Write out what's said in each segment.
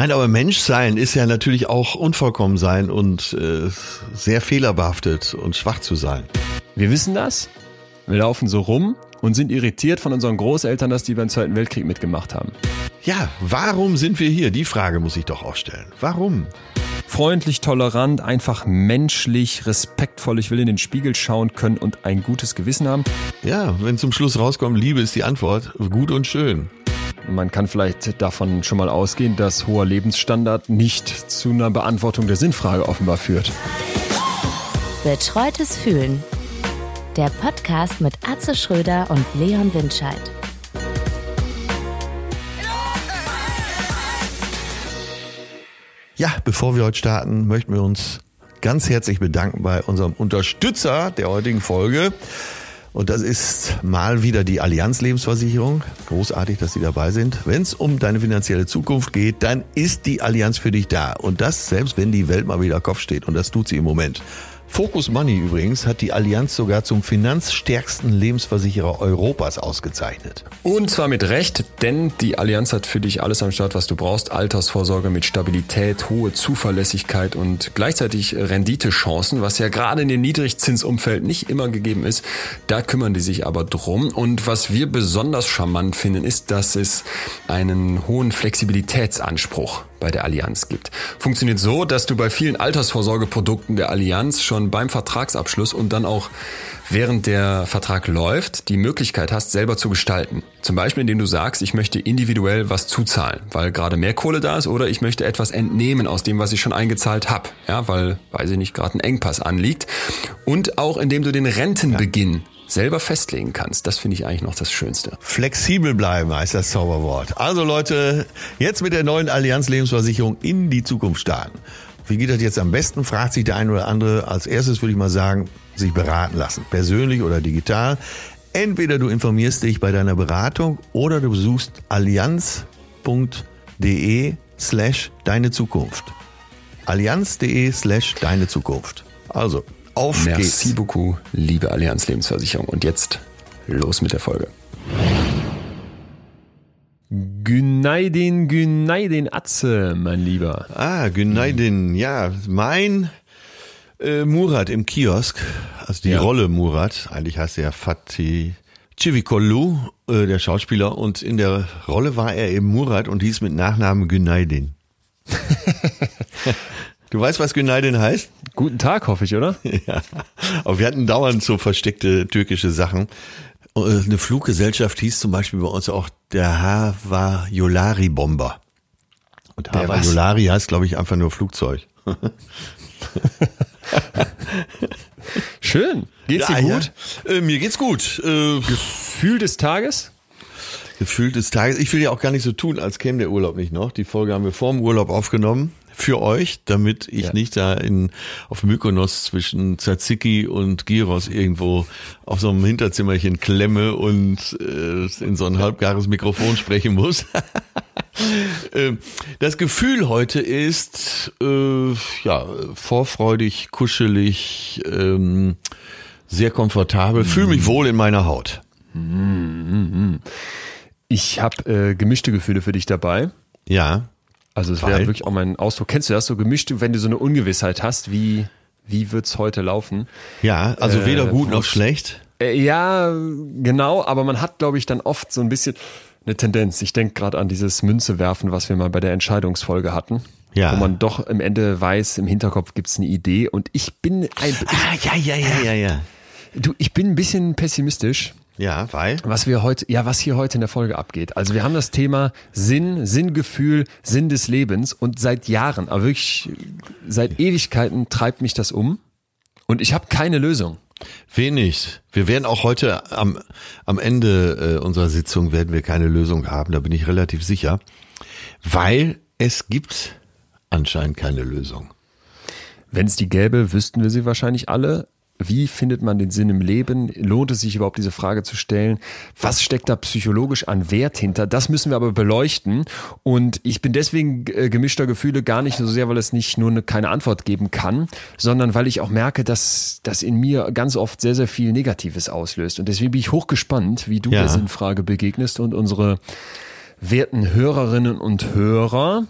Nein, aber Menschsein ist ja natürlich auch unvollkommen sein und äh, sehr fehlerbehaftet und schwach zu sein. Wir wissen das. Wir laufen so rum und sind irritiert von unseren Großeltern, dass die beim Zweiten Weltkrieg mitgemacht haben. Ja, warum sind wir hier? Die Frage muss ich doch auch stellen. Warum? Freundlich, tolerant, einfach menschlich, respektvoll. Ich will in den Spiegel schauen können und ein gutes Gewissen haben. Ja, wenn zum Schluss rauskommt, Liebe ist die Antwort. Gut und schön. Man kann vielleicht davon schon mal ausgehen, dass hoher Lebensstandard nicht zu einer Beantwortung der Sinnfrage offenbar führt. Betreutes Fühlen. Der Podcast mit Atze Schröder und Leon Windscheid. Ja, bevor wir heute starten, möchten wir uns ganz herzlich bedanken bei unserem Unterstützer der heutigen Folge. Und das ist mal wieder die Allianz Lebensversicherung. Großartig, dass Sie dabei sind. Wenn es um deine finanzielle Zukunft geht, dann ist die Allianz für dich da. Und das selbst, wenn die Welt mal wieder Kopf steht. Und das tut sie im Moment. Focus Money übrigens hat die Allianz sogar zum finanzstärksten Lebensversicherer Europas ausgezeichnet. Und zwar mit Recht, denn die Allianz hat für dich alles am Start, was du brauchst. Altersvorsorge mit Stabilität, hohe Zuverlässigkeit und gleichzeitig Renditechancen, was ja gerade in dem Niedrigzinsumfeld nicht immer gegeben ist. Da kümmern die sich aber drum. Und was wir besonders charmant finden, ist, dass es einen hohen Flexibilitätsanspruch bei der Allianz gibt. Funktioniert so, dass du bei vielen Altersvorsorgeprodukten der Allianz schon beim Vertragsabschluss und dann auch während der Vertrag läuft, die Möglichkeit hast, selber zu gestalten. Zum Beispiel, indem du sagst, ich möchte individuell was zuzahlen, weil gerade mehr Kohle da ist, oder ich möchte etwas entnehmen aus dem, was ich schon eingezahlt habe, ja, weil, weiß ich nicht, gerade ein Engpass anliegt. Und auch indem du den Rentenbeginn ja selber festlegen kannst. Das finde ich eigentlich noch das Schönste. Flexibel bleiben heißt das Zauberwort. Also Leute, jetzt mit der neuen Allianz Lebensversicherung in die Zukunft starten. Wie geht das jetzt am besten, fragt sich der eine oder andere. Als erstes würde ich mal sagen, sich beraten lassen. Persönlich oder digital. Entweder du informierst dich bei deiner Beratung oder du besuchst allianz.de slash deine Zukunft. Allianz.de slash deine Zukunft. Also, auf Merci geht's. Merci beaucoup, liebe Allianz Lebensversicherung. Und jetzt los mit der Folge. Günaydin, Günaydin Atze, mein Lieber. Ah, Günaydin. Ja, mein äh, Murat im Kiosk, also die ja. Rolle Murat, eigentlich heißt er Fatih Civikolu, äh, der Schauspieler, und in der Rolle war er eben Murat und hieß mit Nachnamen Günaydin. Du weißt, was Günaydin heißt? Guten Tag, hoffe ich, oder? ja. Aber wir hatten dauernd so versteckte türkische Sachen. Äh, eine Fluggesellschaft hieß zum Beispiel bei uns auch der Hava Yolari Bomber. Und Hava Yolari heißt, glaube ich, einfach nur Flugzeug. Schön. Geht's ja, dir gut? Ja. Äh, mir geht's gut. Äh, Gefühl des Tages? Gefühl des Tages. Ich will ja auch gar nicht so tun, als käme der Urlaub nicht noch. Die Folge haben wir vor dem Urlaub aufgenommen für euch, damit ich ja. nicht da in auf Mykonos zwischen Tzatziki und Gyros irgendwo auf so einem Hinterzimmerchen klemme und äh, in so ein halbgares Mikrofon sprechen muss. Ähm, das Gefühl heute ist äh, ja vorfreudig, kuschelig, ähm, sehr komfortabel, fühle mich wohl in meiner Haut. Ich habe äh, gemischte Gefühle für dich dabei. Ja. Also es wäre wirklich auch mein Ausdruck. Kennst du das so gemischt, wenn du so eine Ungewissheit hast, wie, wie wird's heute laufen? Ja, also weder äh, gut noch schlecht. Äh, ja, genau, aber man hat, glaube ich, dann oft so ein bisschen eine Tendenz. Ich denke gerade an dieses Münze werfen, was wir mal bei der Entscheidungsfolge hatten. Ja. Wo man doch im Ende weiß, im Hinterkopf gibt's eine Idee und ich bin ein. Ah, ja, ja, ja, ja, ja. Du, ich bin ein bisschen pessimistisch. Ja, weil? Was wir heute, ja, was hier heute in der Folge abgeht. Also wir haben das Thema Sinn, Sinngefühl, Sinn des Lebens und seit Jahren, aber wirklich seit Ewigkeiten treibt mich das um und ich habe keine Lösung. Wenig. Wir werden auch heute am, am Ende äh, unserer Sitzung werden wir keine Lösung haben, da bin ich relativ sicher, weil es gibt anscheinend keine Lösung. Wenn es die gäbe, wüssten wir sie wahrscheinlich alle. Wie findet man den Sinn im Leben? Lohnt es sich überhaupt diese Frage zu stellen? Was steckt da psychologisch an Wert hinter? Das müssen wir aber beleuchten. Und ich bin deswegen äh, gemischter Gefühle gar nicht so sehr, weil es nicht nur eine, keine Antwort geben kann, sondern weil ich auch merke, dass das in mir ganz oft sehr, sehr viel Negatives auslöst. Und deswegen bin ich hochgespannt, wie du ja. der Sinnfrage begegnest und unsere werten Hörerinnen und Hörer,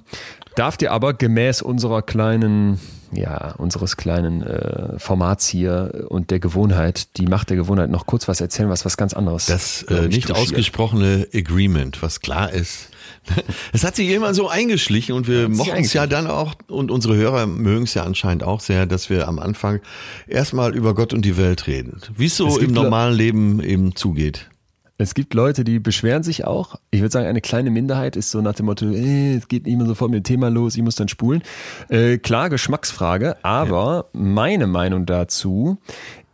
darf dir aber gemäß unserer kleinen ja, unseres kleinen äh, Formats hier und der Gewohnheit, die Macht der Gewohnheit, noch kurz was erzählen, was was ganz anderes. Das äh, nicht ausgesprochene Agreement, was klar ist. Es hat sich immer so eingeschlichen und wir mochten es ja dann auch und unsere Hörer mögen es ja anscheinend auch sehr, dass wir am Anfang erstmal über Gott und die Welt reden. Wie es so im normalen Leben eben zugeht. Es gibt Leute, die beschweren sich auch. Ich würde sagen, eine kleine Minderheit ist so nach dem Motto, äh, es geht nicht mehr sofort mit dem Thema los, ich muss dann spulen. Äh, klar, Geschmacksfrage, aber ja. meine Meinung dazu,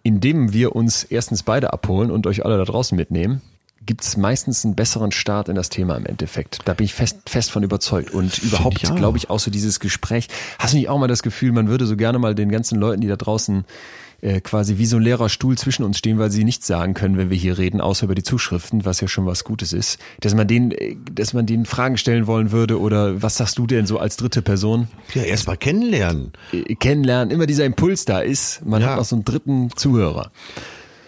indem wir uns erstens beide abholen und euch alle da draußen mitnehmen, gibt es meistens einen besseren Start in das Thema im Endeffekt. Da bin ich fest, fest von überzeugt. Und überhaupt, glaube ich, auch so dieses Gespräch. Hast du nicht auch mal das Gefühl, man würde so gerne mal den ganzen Leuten, die da draußen äh, quasi wie so ein leerer Stuhl zwischen uns stehen, weil sie nichts sagen können, wenn wir hier reden, außer über die Zuschriften, was ja schon was Gutes ist. Dass man denen, äh, dass man denen Fragen stellen wollen würde oder was sagst du denn so als dritte Person? Ja, erstmal kennenlernen. Äh, kennenlernen, immer dieser Impuls da ist, man ja. hat auch so einen dritten Zuhörer.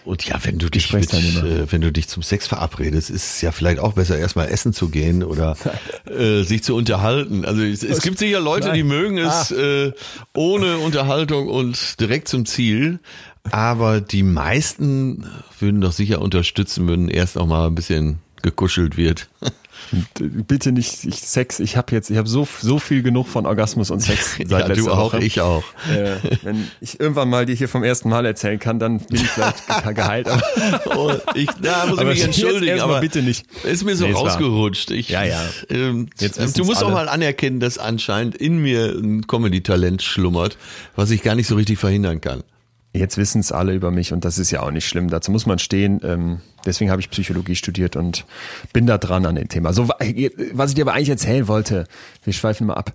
Und ja, wenn du dich mit, äh, wenn du dich zum Sex verabredest, ist es ja vielleicht auch besser, erstmal essen zu gehen oder äh, sich zu unterhalten. Also es, es gibt sicher Leute, die mögen es ah. äh, ohne Unterhaltung und direkt zum Ziel. Aber die meisten würden doch sicher unterstützen, würden erst auch mal ein bisschen gekuschelt wird. Bitte nicht ich Sex. Ich habe jetzt, ich habe so so viel genug von Orgasmus und Sex seit ja, du auch, Woche. ich auch. Äh, wenn ich irgendwann mal dir hier vom ersten Mal erzählen kann, dann bin ich vielleicht geheilt. Aber oh, ich da muss ich mich entschuldigen, aber bitte nicht. Ist mir so nee, rausgerutscht. Ich, ja, ja. Ähm, du musst alle. auch mal anerkennen, dass anscheinend in mir ein Comedy-Talent schlummert, was ich gar nicht so richtig verhindern kann. Jetzt wissen es alle über mich und das ist ja auch nicht schlimm. Dazu muss man stehen. Ähm, deswegen habe ich Psychologie studiert und bin da dran an dem Thema. So, was ich dir aber eigentlich erzählen wollte, wir schweifen mal ab.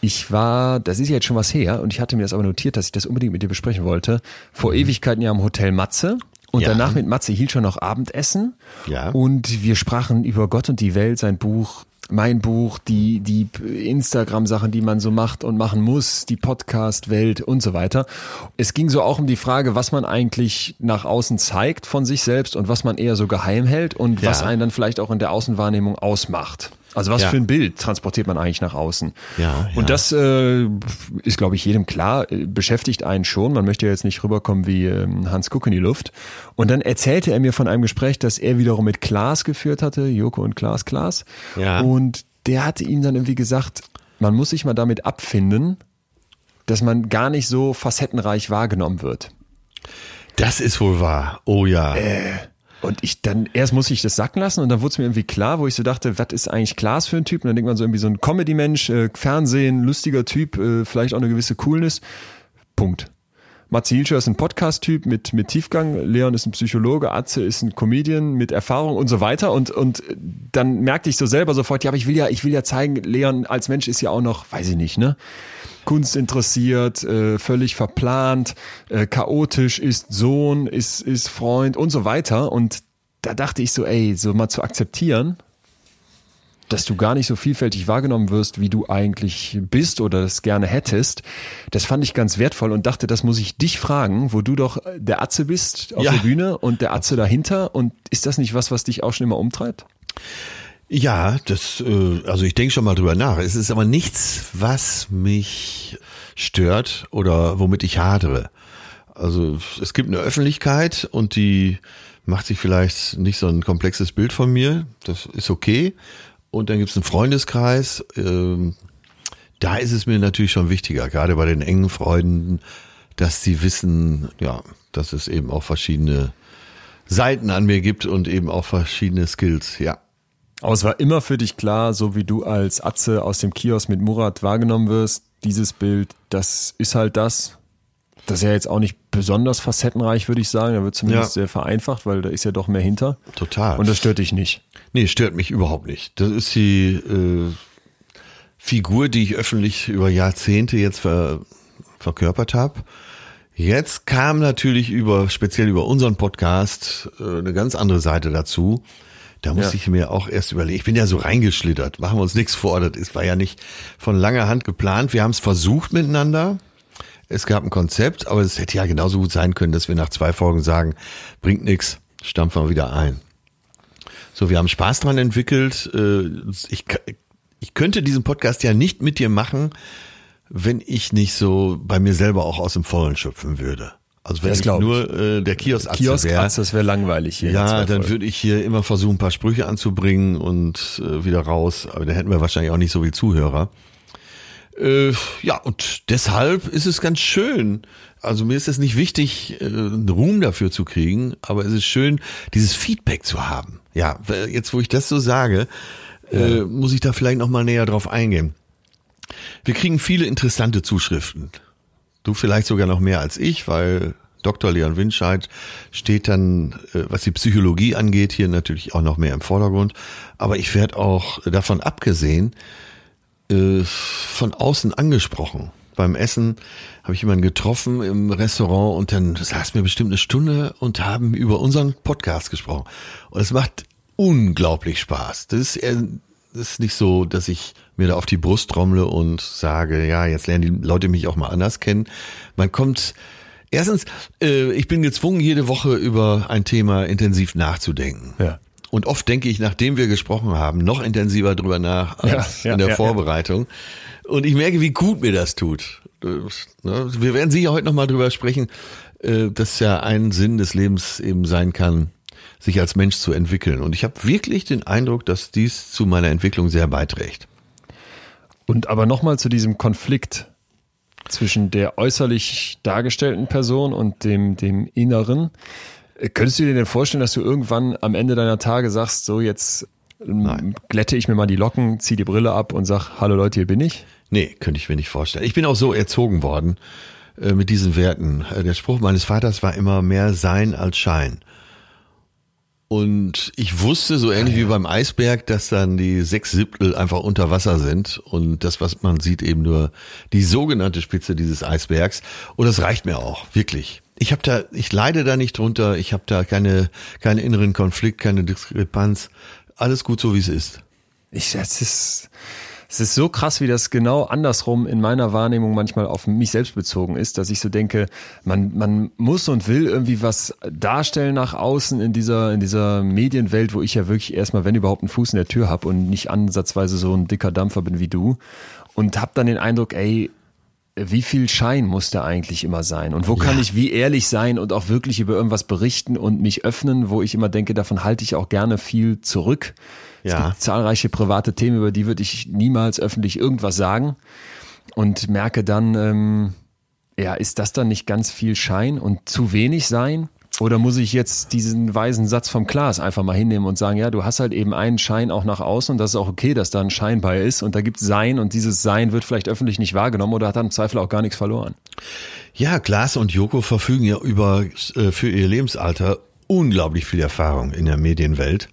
Ich war, das ist jetzt schon was her und ich hatte mir das aber notiert, dass ich das unbedingt mit dir besprechen wollte. Vor mhm. Ewigkeiten ja im Hotel Matze. Und ja. danach mit Matze hielt schon noch Abendessen. Ja. Und wir sprachen über Gott und die Welt, sein Buch mein Buch, die, die Instagram-Sachen, die man so macht und machen muss, die Podcast-Welt und so weiter. Es ging so auch um die Frage, was man eigentlich nach außen zeigt von sich selbst und was man eher so geheim hält und ja. was einen dann vielleicht auch in der Außenwahrnehmung ausmacht. Also was ja. für ein Bild transportiert man eigentlich nach außen? Ja, ja. Und das äh, ist, glaube ich, jedem klar, äh, beschäftigt einen schon. Man möchte ja jetzt nicht rüberkommen wie ähm, Hans Kuck in die Luft. Und dann erzählte er mir von einem Gespräch, das er wiederum mit Klaas geführt hatte, Joko und Klaas Klaas. Ja. Und der hatte ihm dann irgendwie gesagt, man muss sich mal damit abfinden, dass man gar nicht so facettenreich wahrgenommen wird. Das ist wohl wahr. Oh ja. Äh, und ich dann, erst muss ich das sacken lassen und dann wurde es mir irgendwie klar, wo ich so dachte, was ist eigentlich Klaas für ein Typ? Und dann denkt man so irgendwie so ein Comedy-Mensch, äh, Fernsehen, lustiger Typ, äh, vielleicht auch eine gewisse Coolness. Punkt. Matze Hilscher ist ein Podcast-Typ mit, mit Tiefgang, Leon ist ein Psychologe, Atze ist ein Comedian mit Erfahrung und so weiter. Und, und dann merkte ich so selber sofort, ja, aber ich will ja, ich will ja zeigen, Leon als Mensch ist ja auch noch, weiß ich nicht, ne? Kunst interessiert, äh, völlig verplant, äh, chaotisch, ist Sohn, ist, ist Freund und so weiter. Und da dachte ich so, ey, so mal zu akzeptieren, dass du gar nicht so vielfältig wahrgenommen wirst, wie du eigentlich bist oder das gerne hättest. Das fand ich ganz wertvoll und dachte, das muss ich dich fragen, wo du doch der Atze bist auf ja. der Bühne und der Atze dahinter. Und ist das nicht was, was dich auch schon immer umtreibt? Ja, das, äh, also ich denke schon mal drüber nach. Es ist aber nichts, was mich stört oder womit ich hadere. Also es gibt eine Öffentlichkeit und die macht sich vielleicht nicht so ein komplexes Bild von mir. Das ist okay. Und dann gibt es einen Freundeskreis. Ähm, da ist es mir natürlich schon wichtiger, gerade bei den engen Freunden, dass sie wissen, ja, dass es eben auch verschiedene Seiten an mir gibt und eben auch verschiedene Skills, ja. Aber es war immer für dich klar, so wie du als Atze aus dem Kiosk mit Murat wahrgenommen wirst, dieses Bild, das ist halt das. Das ist ja jetzt auch nicht besonders facettenreich, würde ich sagen. Da wird zumindest ja. sehr vereinfacht, weil da ist ja doch mehr hinter. Total. Und das stört dich nicht. Nee, stört mich überhaupt nicht. Das ist die äh, Figur, die ich öffentlich über Jahrzehnte jetzt ver, verkörpert habe. Jetzt kam natürlich über, speziell über unseren Podcast, äh, eine ganz andere Seite dazu. Da muss ja. ich mir auch erst überlegen. Ich bin ja so reingeschlittert. Machen wir uns nichts vor. Das war ja nicht von langer Hand geplant. Wir haben es versucht miteinander. Es gab ein Konzept, aber es hätte ja genauso gut sein können, dass wir nach zwei Folgen sagen, bringt nichts, stampfen wir wieder ein. So, wir haben Spaß dran entwickelt. Äh, ich, ich könnte diesen Podcast ja nicht mit dir machen, wenn ich nicht so bei mir selber auch aus dem Vollen schöpfen würde. Also wenn Das ich nur äh, der Kiosk, Kiosk wäre, das wäre langweilig hier. ja, dann würde ich hier immer versuchen, ein paar Sprüche anzubringen und äh, wieder raus. Aber da hätten wir wahrscheinlich auch nicht so viel Zuhörer. Äh, ja, und deshalb ist es ganz schön. Also mir ist es nicht wichtig, äh, einen Ruhm dafür zu kriegen, aber es ist schön, dieses Feedback zu haben. Ja, jetzt wo ich das so sage, äh, muss ich da vielleicht noch mal näher drauf eingehen. Wir kriegen viele interessante Zuschriften. Du vielleicht sogar noch mehr als ich, weil Dr. Leon Winscheid steht dann, äh, was die Psychologie angeht, hier natürlich auch noch mehr im Vordergrund. Aber ich werde auch davon abgesehen, äh, von außen angesprochen. Beim Essen habe ich jemanden getroffen im Restaurant und dann saßen wir bestimmt eine Stunde und haben über unseren Podcast gesprochen. Und es macht unglaublich Spaß. Das ist, eher, das ist nicht so, dass ich mir da auf die Brust trommle und sage, ja, jetzt lernen die Leute mich auch mal anders kennen. Man kommt, erstens, äh, ich bin gezwungen, jede Woche über ein Thema intensiv nachzudenken. Ja. Und oft denke ich, nachdem wir gesprochen haben, noch intensiver drüber nach als Ja, ja, in der ja, Vorbereitung. Und ich merke, wie gut mir das tut. Das, ne, Wir werden sicher heute nochmal drüber sprechen, äh, dass ja ein Sinn des Lebens eben sein kann, sich als Mensch zu entwickeln. Und ich habe wirklich den Eindruck, dass dies zu meiner Entwicklung sehr beiträgt. Und aber nochmal zu diesem Konflikt zwischen der äußerlich dargestellten Person und dem, dem Inneren. Könntest du dir denn vorstellen, dass du irgendwann am Ende deiner Tage sagst, so jetzt ähm, Nein. glätte ich mir mal die Locken, zieh die Brille ab und sag, hallo Leute, hier bin ich? Nee, könnte ich mir nicht vorstellen. Ich bin auch so erzogen worden äh, mit diesen Werten. Äh, Der Spruch meines Vaters war immer mehr Sein als Schein. Und ich wusste, so ähnlich wie beim Eisberg, dass dann die sechs Siebtel einfach unter Wasser sind und das, was man sieht, eben nur die sogenannte Spitze dieses Eisbergs. Und das reicht mir auch, wirklich. Ich habe da, ich leide da nicht drunter, ich habe da keine, keinen inneren Konflikt, keine Diskrepanz. Alles gut so, wie es ist. Ich, es ist, es ist so krass, wie das genau andersrum in meiner Wahrnehmung manchmal auf mich selbst bezogen ist, dass ich so denke, man, man muss und will irgendwie was darstellen nach außen in dieser, in dieser Medienwelt, wo ich ja wirklich erstmal, wenn überhaupt, einen Fuß in der Tür habe und nicht ansatzweise so ein dicker Dampfer bin wie du. Und hab dann den Eindruck, ey, wie viel Schein muss da eigentlich immer sein? Und wo kann ich wie ehrlich sein und auch wirklich über irgendwas berichten und mich öffnen, wo ich immer denke, davon halte ich auch gerne viel zurück. Es Ja. gibt zahlreiche private Themen, über die würde ich niemals öffentlich irgendwas sagen und merke dann, ähm, ja, ist das dann nicht ganz viel Schein und zu wenig sein? Oder muss ich jetzt diesen weisen Satz vom Klaas einfach mal hinnehmen und sagen, ja, du hast halt eben einen Schein auch nach außen und das ist auch okay, dass da ein Schein bei ist und da gibt's Sein und dieses Sein wird vielleicht öffentlich nicht wahrgenommen oder hat dann im Zweifel auch gar nichts verloren. Ja, Klaas und Joko verfügen ja über äh, für ihr Lebensalter unglaublich viel Erfahrung in der Medienwelt.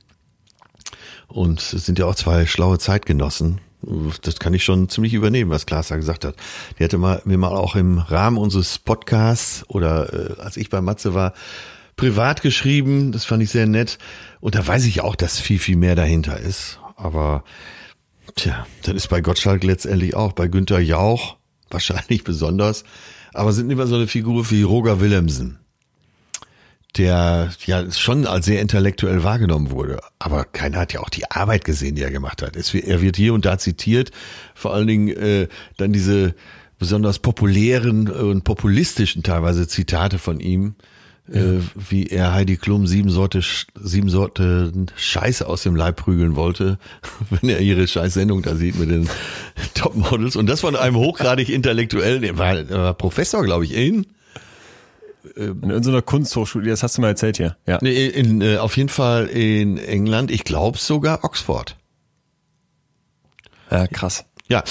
Und es sind ja auch zwei schlaue Zeitgenossen. Das kann ich schon ziemlich übernehmen, was Klaas da gesagt hat. Die hatte mal, mir mal auch im Rahmen unseres Podcasts oder äh, als ich bei Matze war, privat geschrieben. Das fand ich sehr nett. Und da weiß ich auch, dass viel, viel mehr dahinter ist. Aber Tja, das ist bei Gottschalk letztendlich auch, bei Günther Jauch wahrscheinlich besonders, aber sind immer so eine Figur wie Roger Willemsen, der ja schon als sehr intellektuell wahrgenommen wurde, aber keiner hat ja auch die Arbeit gesehen, die er gemacht hat. Es, er wird hier und da zitiert, vor allen Dingen äh, dann diese besonders populären und populistischen teilweise Zitate von ihm, äh, wie er Heidi Klum sieben Sorte, sieben Sorte Scheiße aus dem Leib prügeln wollte, wenn er ihre Scheiß-Sendung da sieht mit den Topmodels. Und das von einem hochgradig intellektuellen, er war, er war Professor, glaube ich, in, In irgendeiner Kunsthochschule, das hast du mal erzählt hier. Ja. nee, in, äh, auf jeden Fall in England, ich glaube sogar Oxford. ja, krass. Ja,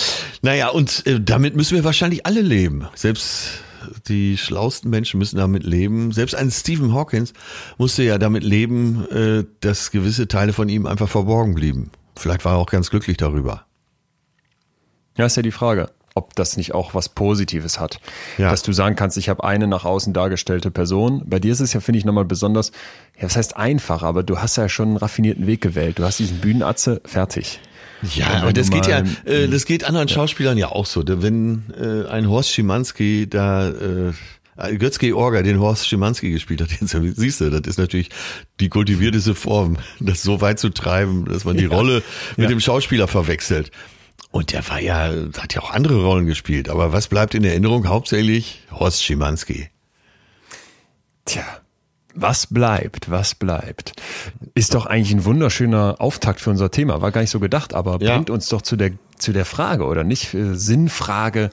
naja, und äh, damit müssen wir wahrscheinlich alle leben. Selbst die schlauesten Menschen müssen damit leben. Selbst ein Stephen Hawkins musste ja damit leben, äh, dass gewisse Teile von ihm einfach verborgen blieben. Vielleicht war er auch ganz glücklich darüber. Ja, ist ja die Frage, ob das nicht auch was Positives hat. Ja. Dass du sagen kannst, ich habe eine nach außen dargestellte Person. Bei dir ist es ja, finde ich, nochmal besonders, ja, das heißt einfach, aber du hast ja schon einen raffinierten Weg gewählt. Du hast diesen Bühnenatze fertig. Ja, Und das geht ja, äh, das geht anderen Schauspielern ja auch so. Wenn äh, ein Horst Schimanski da äh, Äh, Götz Orga, den Horst Schimanski gespielt hat, jetzt, siehst du, das ist natürlich die kultivierteste Form, das so weit zu treiben, dass man die ja. Rolle mit ja. dem Schauspieler verwechselt. Und der war ja, hat ja auch andere Rollen gespielt. Aber was bleibt in Erinnerung? Hauptsächlich Horst Schimanski. Tja, was bleibt, was bleibt? Ist doch eigentlich ein wunderschöner Auftakt für unser Thema. War gar nicht so gedacht, aber ja. bringt uns doch zu der, zu der Frage, oder nicht? Sinnfrage.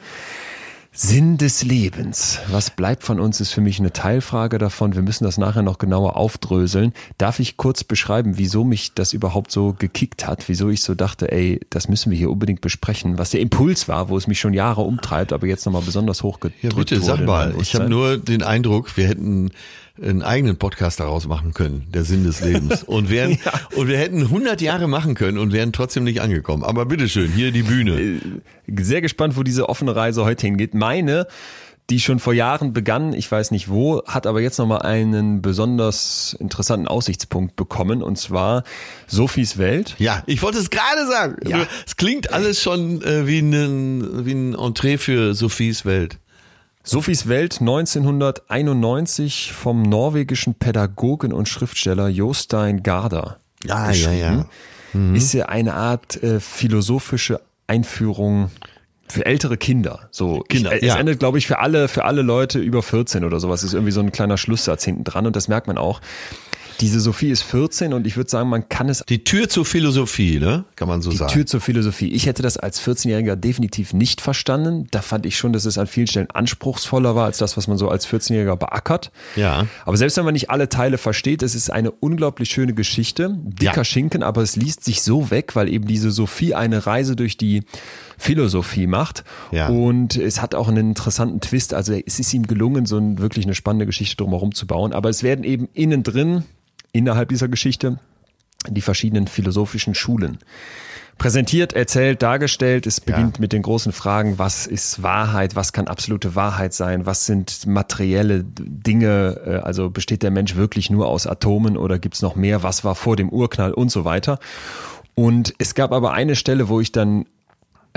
Sinn des Lebens. Was bleibt von uns, ist für mich eine Teilfrage davon. Wir müssen das nachher noch genauer aufdröseln. Darf ich kurz beschreiben, wieso mich das überhaupt so gekickt hat? Wieso ich so dachte, ey, das müssen wir hier unbedingt besprechen. Was der Impuls war, wo es mich schon Jahre umtreibt, aber jetzt nochmal besonders hochgedrückt ja, bitte, wurde. Sag mal, ich habe nur den Eindruck, wir hätten einen eigenen Podcast daraus machen können, der Sinn des Lebens. Und wären, ja. und wir hätten 100 Jahre machen können und wären trotzdem nicht angekommen. Aber bitteschön, hier die Bühne. Äh, sehr gespannt, wo diese offene Reise heute hingeht. Meine, die schon vor Jahren begann, ich weiß nicht wo, hat aber jetzt nochmal einen besonders interessanten Aussichtspunkt bekommen und zwar Sophies Welt. Ja, ich wollte es gerade sagen. Ja. Es klingt alles schon äh, wie, ein, wie ein Entree für Sophies Welt. Sophies Welt 1991 vom norwegischen Pädagogen und Schriftsteller Jostein Garder. Ah, ja, ja. Mhm. Ist ja eine Art äh, philosophische Einführung für ältere Kinder. So, Kinder, ich, äh, es ja. endet, glaube ich, für alle, für alle Leute über 14 oder sowas. Ist irgendwie so ein kleiner Schlusssatz hinten dran und das merkt man auch. Diese Sophie ist 14 und ich würde sagen, man kann es. Die Tür zur Philosophie, ne? Kann man so die sagen. Die Tür zur Philosophie. Ich hätte das als 14-Jähriger definitiv nicht verstanden. Da fand ich schon, dass es an vielen Stellen anspruchsvoller war als das, was man so als 14-Jähriger beackert. Ja. Aber selbst wenn man nicht alle Teile versteht, es ist eine unglaublich schöne Geschichte. Dicker ja. Schinken, aber es liest sich so weg, weil eben diese Sophie eine Reise durch die Philosophie macht. Ja. Und es hat auch einen interessanten Twist. Also es ist ihm gelungen, so ein, wirklich eine spannende Geschichte drumherum zu bauen. Aber es werden eben innen drin innerhalb dieser Geschichte die verschiedenen philosophischen Schulen präsentiert, erzählt, dargestellt. Es beginnt ja. mit den großen Fragen, was ist Wahrheit, was kann absolute Wahrheit sein, was sind materielle Dinge, äh, also besteht der Mensch wirklich nur aus Atomen oder gibt's noch mehr, was war vor dem Urknall und so weiter. Und es gab aber eine Stelle, wo ich dann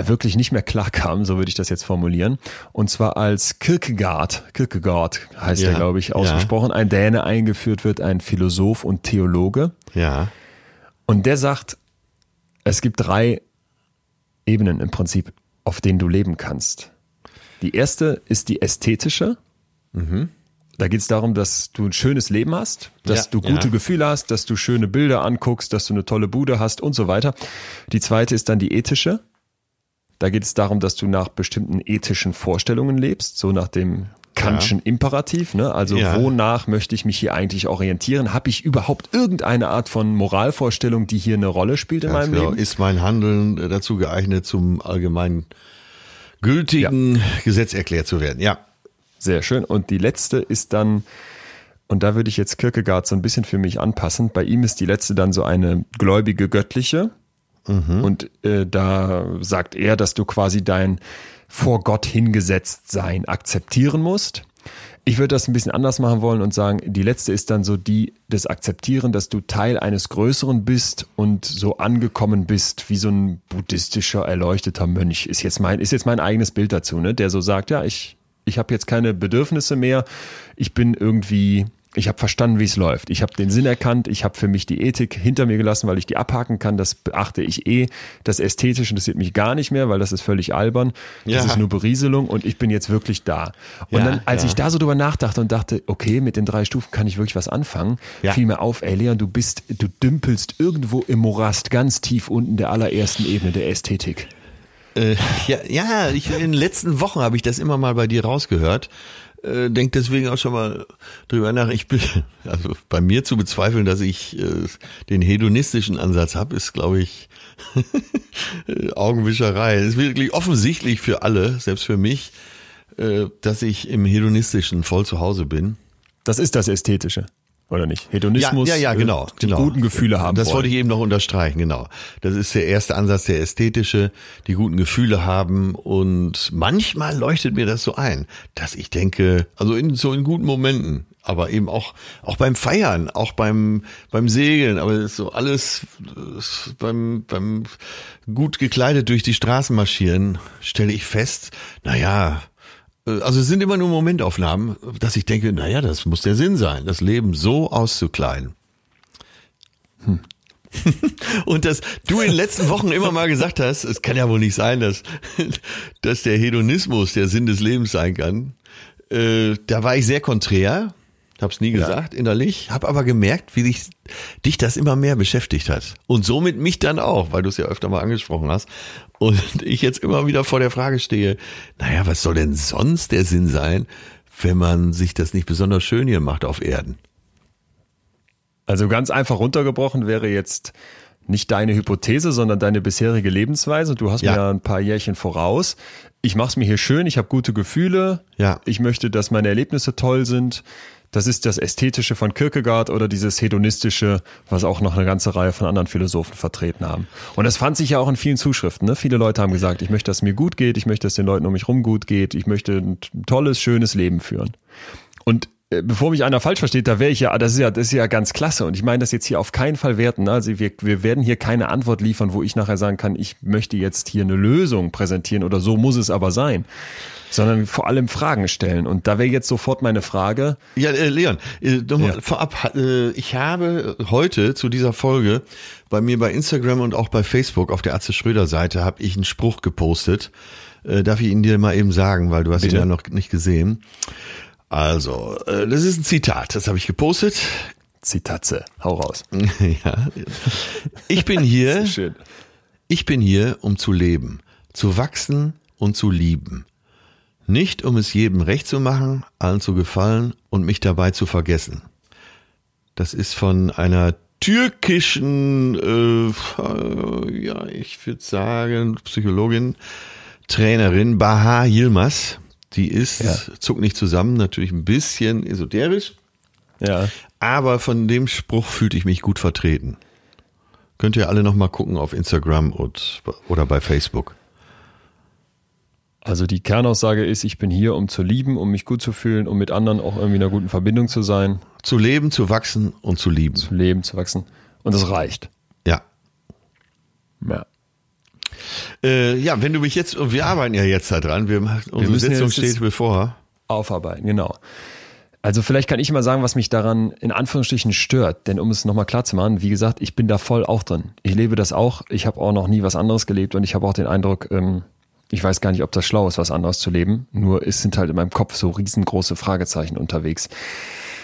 wirklich nicht mehr klar kam, so würde ich das jetzt formulieren. Und zwar als Kierkegaard, Kierkegaard heißt ja, er, glaube ich, ausgesprochen, ja. ein Däne eingeführt wird, ein Philosoph und Theologe. Ja. Und der sagt, es gibt drei Ebenen im Prinzip, auf denen du leben kannst. Die erste ist die ästhetische. Mhm. Da geht es darum, dass du ein schönes Leben hast, dass ja, du gute ja. Gefühle hast, dass du schöne Bilder anguckst, dass du eine tolle Bude hast und so weiter. Die zweite ist dann die ethische. Da geht es darum, dass du nach bestimmten ethischen Vorstellungen lebst, so nach dem Kantschen ja. Imperativ, ne? Also ja. wonach möchte ich mich hier eigentlich orientieren? Habe ich überhaupt irgendeine Art von Moralvorstellung, die hier eine Rolle spielt in Ganz meinem genau. Leben? Ist mein Handeln dazu geeignet, zum allgemeinen gültigen ja. Gesetz erklärt zu werden? Ja. Sehr schön. Und die letzte ist dann, und da würde ich jetzt Kierkegaard so ein bisschen für mich anpassen. Bei ihm ist die letzte dann so eine gläubige göttliche. Mhm. Und äh, da sagt er, dass du quasi dein vor Gott hingesetzt sein akzeptieren musst. Ich würde das ein bisschen anders machen wollen und sagen, die letzte ist dann so die des Akzeptieren, dass du Teil eines Größeren bist und so angekommen bist, wie so ein buddhistischer erleuchteter Mönch. Ist jetzt mein, ist jetzt mein eigenes Bild dazu, ne? Der so sagt, ja, ich, ich habe jetzt keine Bedürfnisse mehr, ich bin irgendwie ich habe verstanden, wie es läuft. Ich habe den Sinn erkannt. Ich habe für mich die Ethik hinter mir gelassen, weil ich die abhaken kann. Das beachte ich eh. Das Ästhetische interessiert mich gar nicht mehr, weil das ist völlig albern. Das ja. ist nur Berieselung und ich bin jetzt wirklich da. Und ja, dann, als ja. ich da so drüber nachdachte und dachte, okay, mit den drei Stufen kann ich wirklich was anfangen, fiel mir auf, ey Leon, du bist, du dümpelst irgendwo im Morast ganz tief unten der allerersten Ebene der Ästhetik. Äh, ja, ja ich, in den letzten Wochen habe ich das immer mal bei dir rausgehört äh, denkt deswegen auch schon mal drüber nach. Ich bin, also bei mir zu bezweifeln, dass ich äh, den hedonistischen Ansatz habe, ist, glaube ich, Augenwischerei. Es ist wirklich offensichtlich für alle, selbst für mich, äh, dass ich im hedonistischen voll zu Hause bin. Das ist das Ästhetische oder nicht? Hedonismus, ja, ja, ja genau, die genau. guten Gefühle haben. Das wollen. wollte ich eben noch unterstreichen, genau. Das ist der erste Ansatz, der ästhetische, die guten Gefühle haben und manchmal leuchtet mir das so ein, dass ich denke, also in so in guten Momenten, aber eben auch auch beim Feiern, auch beim beim Segeln, aber so alles beim beim gut gekleidet durch die Straßen marschieren, stelle ich fest, na ja, äh, also es sind immer nur Momentaufnahmen, dass ich denke, naja, das muss der Sinn sein, das Leben so auszukleiden. Hm. Und dass du in den letzten Wochen immer mal gesagt hast, es kann ja wohl nicht sein, dass, dass der Hedonismus der Sinn des Lebens sein kann. Äh, da war ich sehr konträr, hab's nie gesagt ja. innerlich, hab aber gemerkt, wie dich, dich das immer mehr beschäftigt hat. Und somit mich dann auch, weil du es ja öfter mal angesprochen hast. Und ich jetzt immer wieder vor der Frage stehe, naja, was soll denn sonst der Sinn sein, wenn man sich das nicht besonders schön hier macht auf Erden? Also ganz einfach runtergebrochen wäre jetzt nicht deine Hypothese, sondern deine bisherige Lebensweise. Du hast ja. mir ein paar Jährchen voraus. Ich mache es mir hier schön, ich habe gute Gefühle. Ja. Ich möchte, dass meine Erlebnisse toll sind. Das ist das Ästhetische von Kierkegaard oder dieses Hedonistische, was auch noch eine ganze Reihe von anderen Philosophen vertreten haben. Und das fand sich ja auch in vielen Zuschriften. Ne? Viele Leute haben gesagt, ich möchte, dass es mir gut geht, ich möchte, dass den Leuten um mich rum gut geht, ich möchte ein tolles, schönes Leben führen. Und äh, bevor mich einer falsch versteht, da wäre ich ja, das ist ja, das ist ja ganz klasse. Und ich meine das jetzt hier auf keinen Fall werten. Ne? Also wir, wir werden hier keine Antwort liefern, wo ich nachher sagen kann, ich möchte jetzt hier eine Lösung präsentieren oder so muss es aber sein. Sondern vor allem Fragen stellen. Und da wäre jetzt sofort meine Frage. Ja, äh, Leon, äh, ja. vorab, äh, ich habe heute zu dieser Folge bei mir bei Instagram und auch bei Facebook auf der Atze Schröder Seite habe ich einen Spruch gepostet. Äh, darf ich ihn dir mal eben sagen, weil du hast Bitte? ihn ja noch nicht gesehen. Also, äh, das ist ein Zitat, das habe ich gepostet. Zitatze, hau raus. ja. Ich bin hier. Ich bin hier, um zu leben, zu wachsen und zu lieben. Nicht um es jedem recht zu machen, allen zu gefallen und mich dabei zu vergessen. Das ist von einer türkischen, äh, ja, ich würde sagen, Psychologin, Trainerin Baha Yilmaz. Die ist, ja. zuckt nicht zusammen, natürlich ein bisschen esoterisch. Ja. Aber von dem Spruch fühlte ich mich gut vertreten. Könnt ihr alle nochmal gucken auf Instagram und, oder bei Facebook. Also die Kernaussage ist, ich bin hier, um zu lieben, um mich gut zu fühlen, um mit anderen auch irgendwie in einer guten Verbindung zu sein. Zu leben, zu wachsen und zu lieben. Zu leben, zu wachsen. Und das reicht. Ja. Ja. Äh, ja, wenn du mich jetzt, wir arbeiten ja jetzt da dran, wir, unsere wir Sitzung steht bevor. Aufarbeiten, genau. Also vielleicht kann ich mal sagen, was mich daran in Anführungsstrichen stört, denn um es nochmal klar zu machen, wie gesagt, ich bin da voll auch drin. Ich lebe das auch, ich habe auch noch nie was anderes gelebt und ich habe auch den Eindruck, ähm, ich weiß gar nicht, ob das schlau ist, was anderes zu leben, nur es sind halt in meinem Kopf so riesengroße Fragezeichen unterwegs.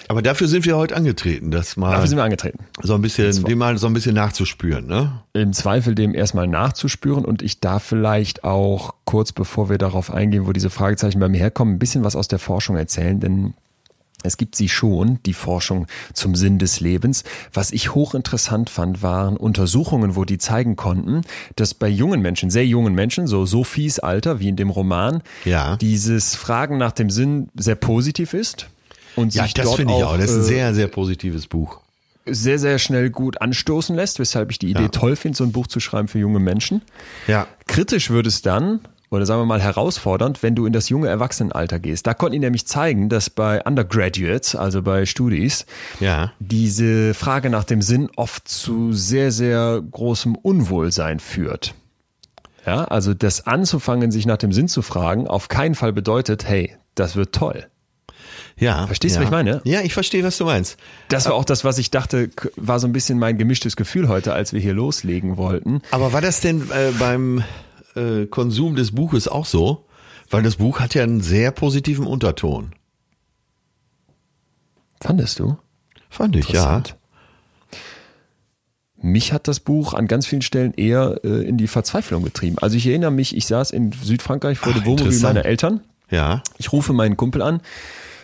Aber dafür sind wir heute angetreten, das mal. Dafür sind wir angetreten. So ein bisschen, dem mal so ein bisschen nachzuspüren, ne? Im Zweifel dem erstmal nachzuspüren und ich darf vielleicht auch kurz bevor wir darauf eingehen, wo diese Fragezeichen bei mir herkommen, ein bisschen was aus der Forschung erzählen, denn es gibt sie schon, die Forschung zum Sinn des Lebens. Was ich hochinteressant fand, waren Untersuchungen, wo die zeigen konnten, dass bei jungen Menschen, sehr jungen Menschen, so Sophies Alter, wie in dem Roman, ja. dieses Fragen nach dem Sinn sehr positiv ist und ja, sich das finde ich auch. Das ist ein äh, sehr, sehr positives Buch. Sehr, sehr schnell gut anstoßen lässt, weshalb ich die Idee ja. toll finde, so ein Buch zu schreiben für junge Menschen. Ja. Kritisch würde es dann, oder sagen wir mal herausfordernd, wenn du in das junge Erwachsenenalter gehst. Da konnten die nämlich zeigen, dass bei Undergraduates, also bei Studis, ja. diese Frage nach dem Sinn oft zu sehr, sehr großem Unwohlsein führt. Ja, also das anzufangen, sich nach dem Sinn zu fragen, auf keinen Fall bedeutet, hey, das wird toll. Ja. Verstehst du, ja. was ich meine? Ja, ich verstehe, was du meinst. Das war auch das, was ich dachte, war so ein bisschen mein gemischtes Gefühl heute, als wir hier loslegen wollten. Aber war das denn äh, beim äh, Konsum des Buches auch so? Weil das Buch hat ja einen sehr positiven Unterton. Fandest du? Fand ich, ja. Mich hat das Buch an ganz vielen Stellen eher äh, in die Verzweiflung getrieben. Also ich erinnere mich, ich saß in Südfrankreich vor dem Wohnmobil meiner Eltern. Ja. Ich rufe meinen Kumpel an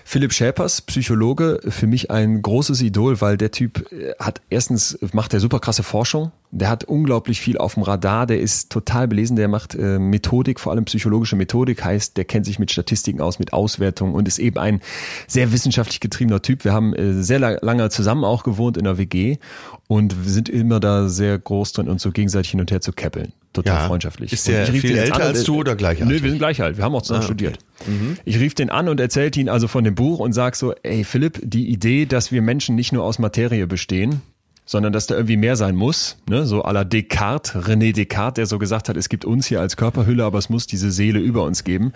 Philipp Schäpers, Psychologe, für mich ein großes Idol, weil der Typ äh, hat erstens macht er super krasse Forschung, der hat unglaublich viel auf dem Radar, der ist total belesen, der macht äh, Methodik, vor allem psychologische Methodik, heißt, der kennt sich mit Statistiken aus, mit Auswertungen und ist eben ein sehr wissenschaftlich getriebener Typ. Wir haben äh, sehr lange zusammen auch gewohnt in der WG und sind immer da sehr groß drin, uns so gegenseitig hin und her zu käppeln total ja. freundschaftlich. Ist der viel älter an, als du oder gleich alt? Nö, wir sind gleich alt. Wir haben auch zusammen ah, okay. studiert. Mhm. Ich rief den an und erzählte ihn also von dem Buch und sag so, ey Philipp, die Idee, dass wir Menschen nicht nur aus Materie bestehen, sondern dass da irgendwie mehr sein muss, ne? so à la Descartes, René Descartes, der so gesagt hat, es gibt uns hier als Körperhülle, aber es muss diese Seele über uns geben.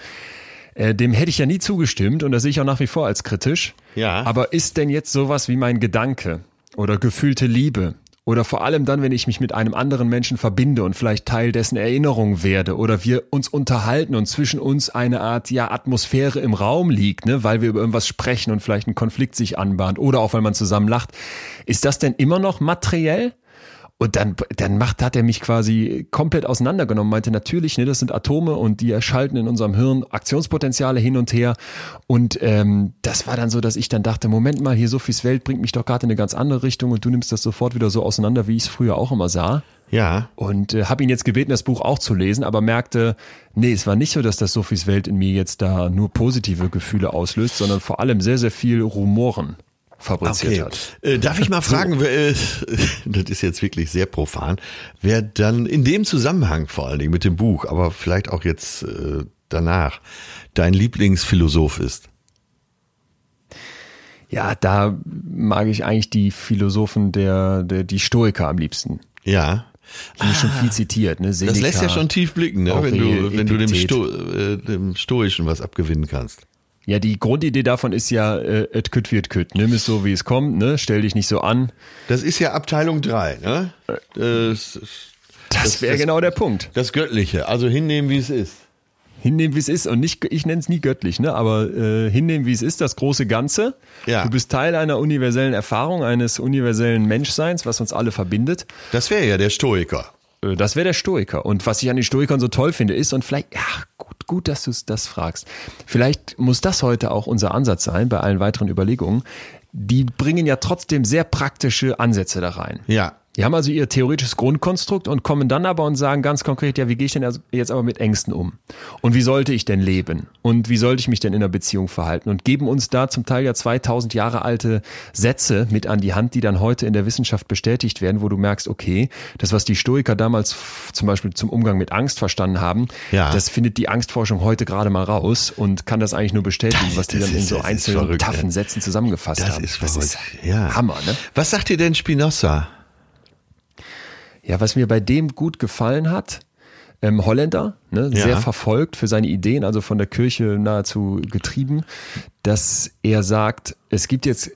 Äh, dem hätte ich ja nie zugestimmt und das sehe ich auch nach wie vor als kritisch. Ja. Aber ist denn jetzt sowas wie mein Gedanke oder gefühlte Liebe oder vor allem dann, wenn ich mich mit einem anderen Menschen verbinde und vielleicht Teil dessen Erinnerung werde oder wir uns unterhalten und zwischen uns eine Art ja Atmosphäre im Raum liegt, ne, weil wir über irgendwas sprechen und vielleicht ein Konflikt sich anbahnt oder auch weil man zusammen lacht, ist das denn immer noch materiell? Und dann, dann macht, hat er mich quasi komplett auseinandergenommen, meinte natürlich, ne, das sind Atome und die erschalten in unserem Hirn Aktionspotenziale hin und her. Und ähm, das war dann so, dass ich dann dachte, Moment mal, hier Sophies Welt bringt mich doch gerade in eine ganz andere Richtung und du nimmst das sofort wieder so auseinander, wie ich es früher auch immer sah. Ja. Und äh, habe ihn jetzt gebeten, das Buch auch zu lesen, aber merkte, nee, es war nicht so, dass das Sophies Welt in mir jetzt da nur positive Gefühle auslöst, sondern vor allem sehr, sehr viel Rumoren fabriziert Okay. hat. Äh, darf ich mal fragen, wer, äh, das ist jetzt wirklich sehr profan, wer dann in dem Zusammenhang vor allen Dingen mit dem Buch, aber vielleicht auch jetzt äh, danach, dein Lieblingsphilosoph ist? Ja, da mag ich eigentlich die Philosophen der, der die Stoiker am liebsten. Ja. Die schon viel zitiert, ne? Das Seneca. lässt ja schon tief blicken, ne? wenn du, wenn du dem. Sto äh, dem Stoischen was abgewinnen kannst. Ja, die Grundidee davon ist ja, äh, et kütt wird kütt. Nimm es so, wie es kommt, ne? Stell dich nicht so an. Das ist ja Abteilung drei, ne? Das, Das, Das- wäre genau der Punkt. das Göttliche, also hinnehmen, wie es ist. Hinnehmen, wie es ist und nicht, ich nenne es nie göttlich, ne? Aber äh, hinnehmen, wie es ist, das große Ganze. Ja. Du bist Teil einer universellen Erfahrung, eines universellen Menschseins, was uns alle verbindet. Das wäre ja der Stoiker. Äh, Das wäre der Stoiker. Und was ich an den Stoikern so toll finde, ist, und vielleicht, ja, gut, gut, dass du das fragst. Vielleicht muss das heute auch unser Ansatz sein bei allen weiteren Überlegungen. Die bringen ja trotzdem sehr praktische Ansätze da rein. Ja. Die haben also ihr theoretisches Grundkonstrukt und kommen dann aber und sagen ganz konkret, ja, wie gehe ich denn also jetzt aber mit Ängsten um? Und wie sollte ich denn leben? Und wie sollte ich mich denn in einer Beziehung verhalten? Und geben uns da zum Teil ja 2000 Jahre alte Sätze mit an die Hand, die dann heute in der Wissenschaft bestätigt werden, wo du merkst, okay, das, was die Stoiker damals zum Beispiel zum Umgang mit Angst verstanden haben, Ja. das findet die Angstforschung heute gerade mal raus und kann das eigentlich nur bestätigen, Das- was die das dann in ist- so das ist einzelnen verrückt, taffen ne? Sätzen zusammengefasst Das haben. ist verrückt. ja. Hammer, ne? Was sagt dir denn Spinoza? Ja, was mir bei dem gut gefallen hat, ähm, Holländer, ne, Ja. sehr verfolgt für seine Ideen, also von der Kirche nahezu getrieben, dass er sagt, es gibt jetzt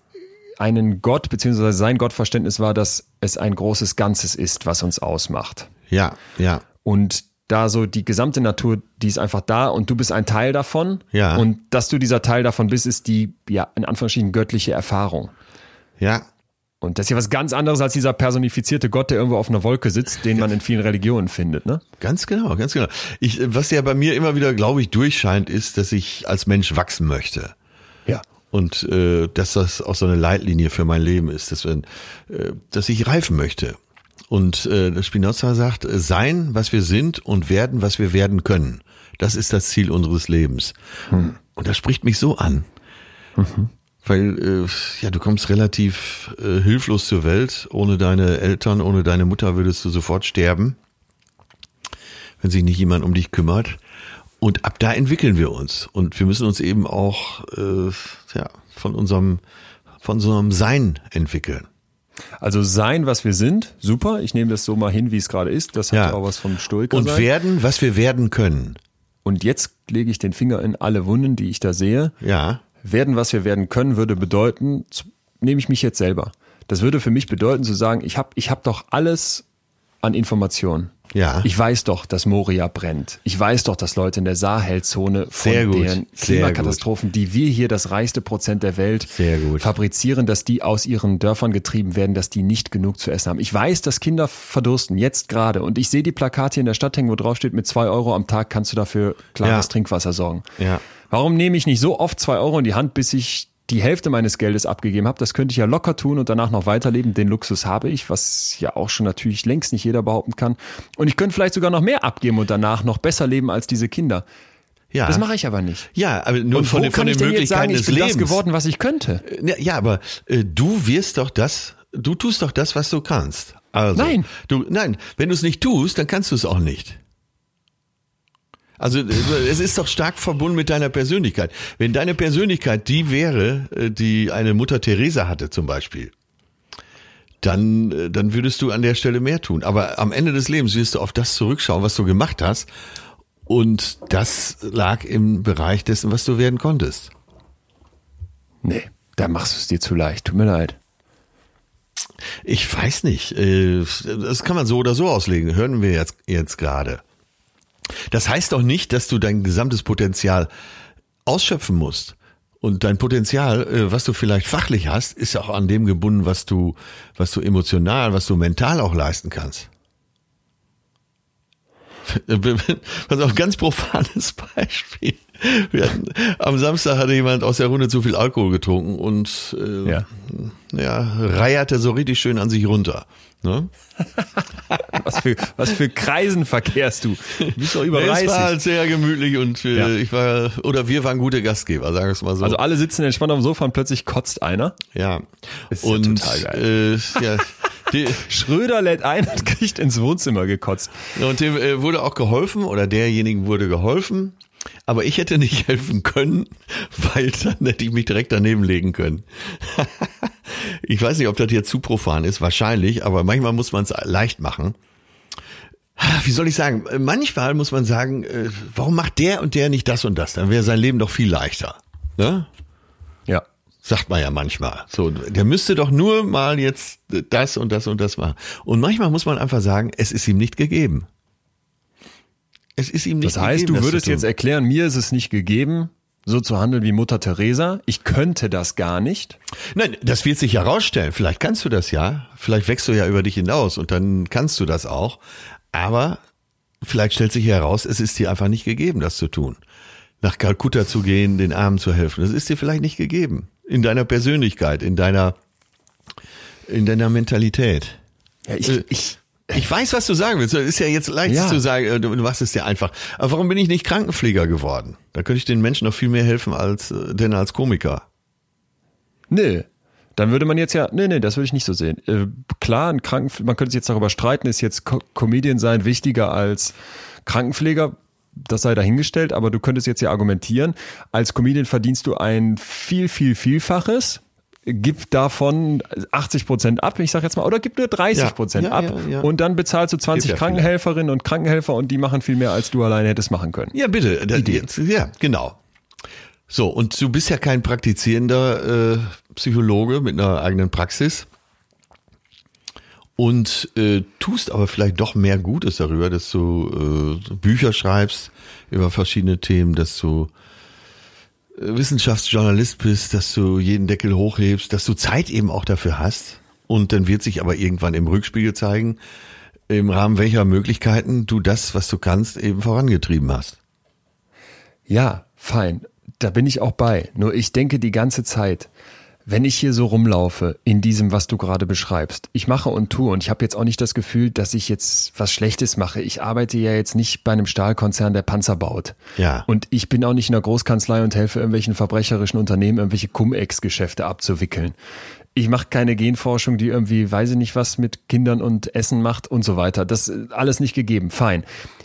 einen Gott, beziehungsweise sein Gottverständnis war, dass es ein großes Ganzes ist, was uns ausmacht. Ja, ja. Und da so die gesamte Natur, die ist einfach da und du bist ein Teil davon. Ja. Und dass du dieser Teil davon bist, ist die, ja, in Anführungsstrichen göttliche Erfahrung. Ja, Und das ist ja was ganz anderes als dieser personifizierte Gott, der irgendwo auf einer Wolke sitzt, den man in vielen Religionen findet, ne? ganz genau, ganz genau. Ich, was ja bei mir immer wieder, glaube ich, durchscheint, ist, dass ich als Mensch wachsen möchte. Ja. Und äh, dass das auch so eine Leitlinie für mein Leben ist, dass, wenn, äh, dass ich reifen möchte. Und äh, Spinoza sagt, äh, sein, was wir sind und werden, was wir werden können. Das ist das Ziel unseres Lebens. Und das spricht mich so an. Weil äh, ja, du kommst relativ äh, hilflos zur Welt. Ohne deine Eltern, ohne deine Mutter würdest du sofort sterben, wenn sich nicht jemand um dich kümmert. Und ab da entwickeln wir uns. Und wir müssen uns eben auch äh, ja, von unserem von unserem Sein entwickeln. Also sein, was wir sind, super. Ich nehme das so mal hin, wie es gerade ist. Das hat Ja. auch was vom Stoiker Und sein. werden, was wir werden können. Und jetzt lege ich den Finger in alle Wunden, die ich da sehe. Ja, Werden, was wir werden können, würde bedeuten, nehme ich mich jetzt selber. Das würde für mich bedeuten zu sagen, ich habe ich hab doch alles an Informationen. Ja. Ich weiß doch, dass Moria brennt. Ich weiß doch, dass Leute in der Sahelzone von Sehr gut, den sehr Klimakatastrophen, die wir hier das reichste Prozent der Welt Sehr gut. fabrizieren, dass die aus ihren Dörfern getrieben werden, dass die nicht genug zu essen haben. Ich weiß, dass Kinder verdursten, jetzt gerade. Und ich sehe die Plakate in der Stadt hängen, wo drauf steht, mit zwei Euro am Tag kannst du dafür klares Ja. Trinkwasser sorgen. Ja. Warum nehme ich nicht so oft zwei Euro in die Hand, bis ich die Hälfte meines Geldes abgegeben habe? Das könnte ich ja locker tun und danach noch weiterleben. Den Luxus habe ich, was ja auch schon natürlich längst nicht jeder behaupten kann. Und ich könnte vielleicht sogar noch mehr abgeben und danach noch besser leben als diese Kinder. ja. Das mache ich aber nicht. Ja, aber nur Und von, den- kann von ich den jetzt sagen, Möglichkeiten ich des bin Lebens. das geworden, was ich könnte? Ja, ja, aber äh, du wirst doch das, du tust doch das, was du kannst. Also, Nein. Du, nein, wenn du es nicht tust, dann kannst du es auch nicht. Also äh, es ist doch stark verbunden mit deiner Persönlichkeit. Wenn deine Persönlichkeit die wäre, äh, die eine Mutter Teresa hatte zum Beispiel, dann, äh, dann würdest du an der Stelle mehr tun. Aber am Ende des Lebens wirst du auf das zurückschauen, was du gemacht hast Und das lag im Bereich dessen, was du werden konntest. Nee, da machst du es dir zu leicht. Tut mir leid. Ich weiß nicht. Das kann man so oder so auslegen. Hören wir jetzt, jetzt gerade. Das heißt doch nicht, dass du dein gesamtes Potenzial ausschöpfen musst. Und dein Potenzial, äh, was du vielleicht fachlich hast, ist auch an dem gebunden, was du, was du emotional, was du mental auch leisten kannst. Was auch ein ganz profanes Beispiel. Hatten, am Samstag hatte jemand aus der Runde zu viel Alkohol getrunken und äh, Ja. ja, reierte so richtig schön an sich runter. Ne? Was für, was für Kreisen verkehrst du? Du bist doch über Es 30. war halt sehr gemütlich und äh, Ja. ich war, oder wir waren gute Gastgeber, sagen wir es mal so. Also alle sitzen entspannt auf dem Sofa und plötzlich kotzt einer. ja. Ist ja und total Äh, ja, die, Schröder lädt ein und kriegt ins Wohnzimmer gekotzt. und dem äh, wurde auch geholfen oder derjenigen wurde geholfen. Aber ich hätte nicht helfen können, weil dann hätte ich mich direkt daneben legen können. ich weiß nicht, ob das hier zu profan ist, wahrscheinlich, aber manchmal muss man es leicht machen. Wie soll ich sagen? Manchmal muss man sagen, äh, warum macht der und der nicht das und das? Dann wäre sein Leben doch viel leichter. Ne? Ja. Sagt man ja manchmal. So, der müsste doch nur mal jetzt das und das und das machen. Und manchmal muss man einfach sagen, es ist ihm nicht gegeben. Es ist ihm nicht Das heißt, gegeben. du würdest jetzt erklären, mir ist es nicht gegeben, so zu handeln wie Mutter Teresa. Ich könnte das gar nicht. Nein, das wird sich herausstellen. Vielleicht kannst du das ja. Vielleicht wächst du ja über dich hinaus und dann kannst du das auch. Aber vielleicht stellt sich heraus, es ist dir einfach nicht gegeben, das zu tun. Nach Kalkutta zu gehen, den Armen zu helfen. Das ist dir vielleicht nicht gegeben. In deiner Persönlichkeit, in deiner, in deiner Mentalität. Ja, ich, Äh, ich, Ich weiß, was du sagen willst. Es ist ja jetzt leicht Ja. zu sagen, äh, du machst es dir einfach. Aber warum bin ich nicht Krankenpfleger geworden? Da könnte ich den Menschen noch viel mehr helfen als, äh, denn als Komiker. nee. Dann würde man jetzt ja, nee, nee, das würde ich nicht so sehen. Äh, klar, ein Kranken, man könnte jetzt darüber streiten, ist jetzt Co Comedian sein wichtiger als Krankenpfleger? Das sei dahingestellt, aber du könntest jetzt ja argumentieren, als Comedian verdienst du ein viel, viel, vielfaches, gib davon 80 Prozent ab, ich sag jetzt mal, oder gib nur 30 Prozent Ja, ab ja, ja. und dann bezahlst du 20 Gibt ja Krankenhelferinnen und Krankenhelfer und die machen viel mehr, als du alleine hättest machen können. Ja, bitte. Jetzt, ja, genau. So, und du bist ja kein praktizierender äh, Psychologe mit einer eigenen Praxis und äh, tust aber vielleicht doch mehr Gutes darüber, dass du äh, Bücher schreibst über verschiedene Themen, dass du äh, Wissenschaftsjournalist bist, dass du jeden Deckel hochhebst, dass du Zeit eben auch dafür hast. Und dann wird sich aber irgendwann im Rückspiegel zeigen, im Rahmen welcher Möglichkeiten du das, was du kannst, eben vorangetrieben hast. Ja, fein. Da bin ich auch bei. Nur ich denke die ganze Zeit, wenn ich hier so rumlaufe in diesem, was du gerade beschreibst, ich mache und tue und ich habe jetzt auch nicht das Gefühl, dass ich jetzt was Schlechtes mache. Ich arbeite ja jetzt nicht bei einem Stahlkonzern, der Panzer baut. Ja. Und ich bin auch nicht in einer Großkanzlei und helfe irgendwelchen verbrecherischen Unternehmen, irgendwelche Cum-Ex-Geschäfte abzuwickeln. Ich mache keine Genforschung, die irgendwie, weiß ich nicht, was mit Kindern und Essen macht und so weiter. Das ist alles nicht gegeben. Fein.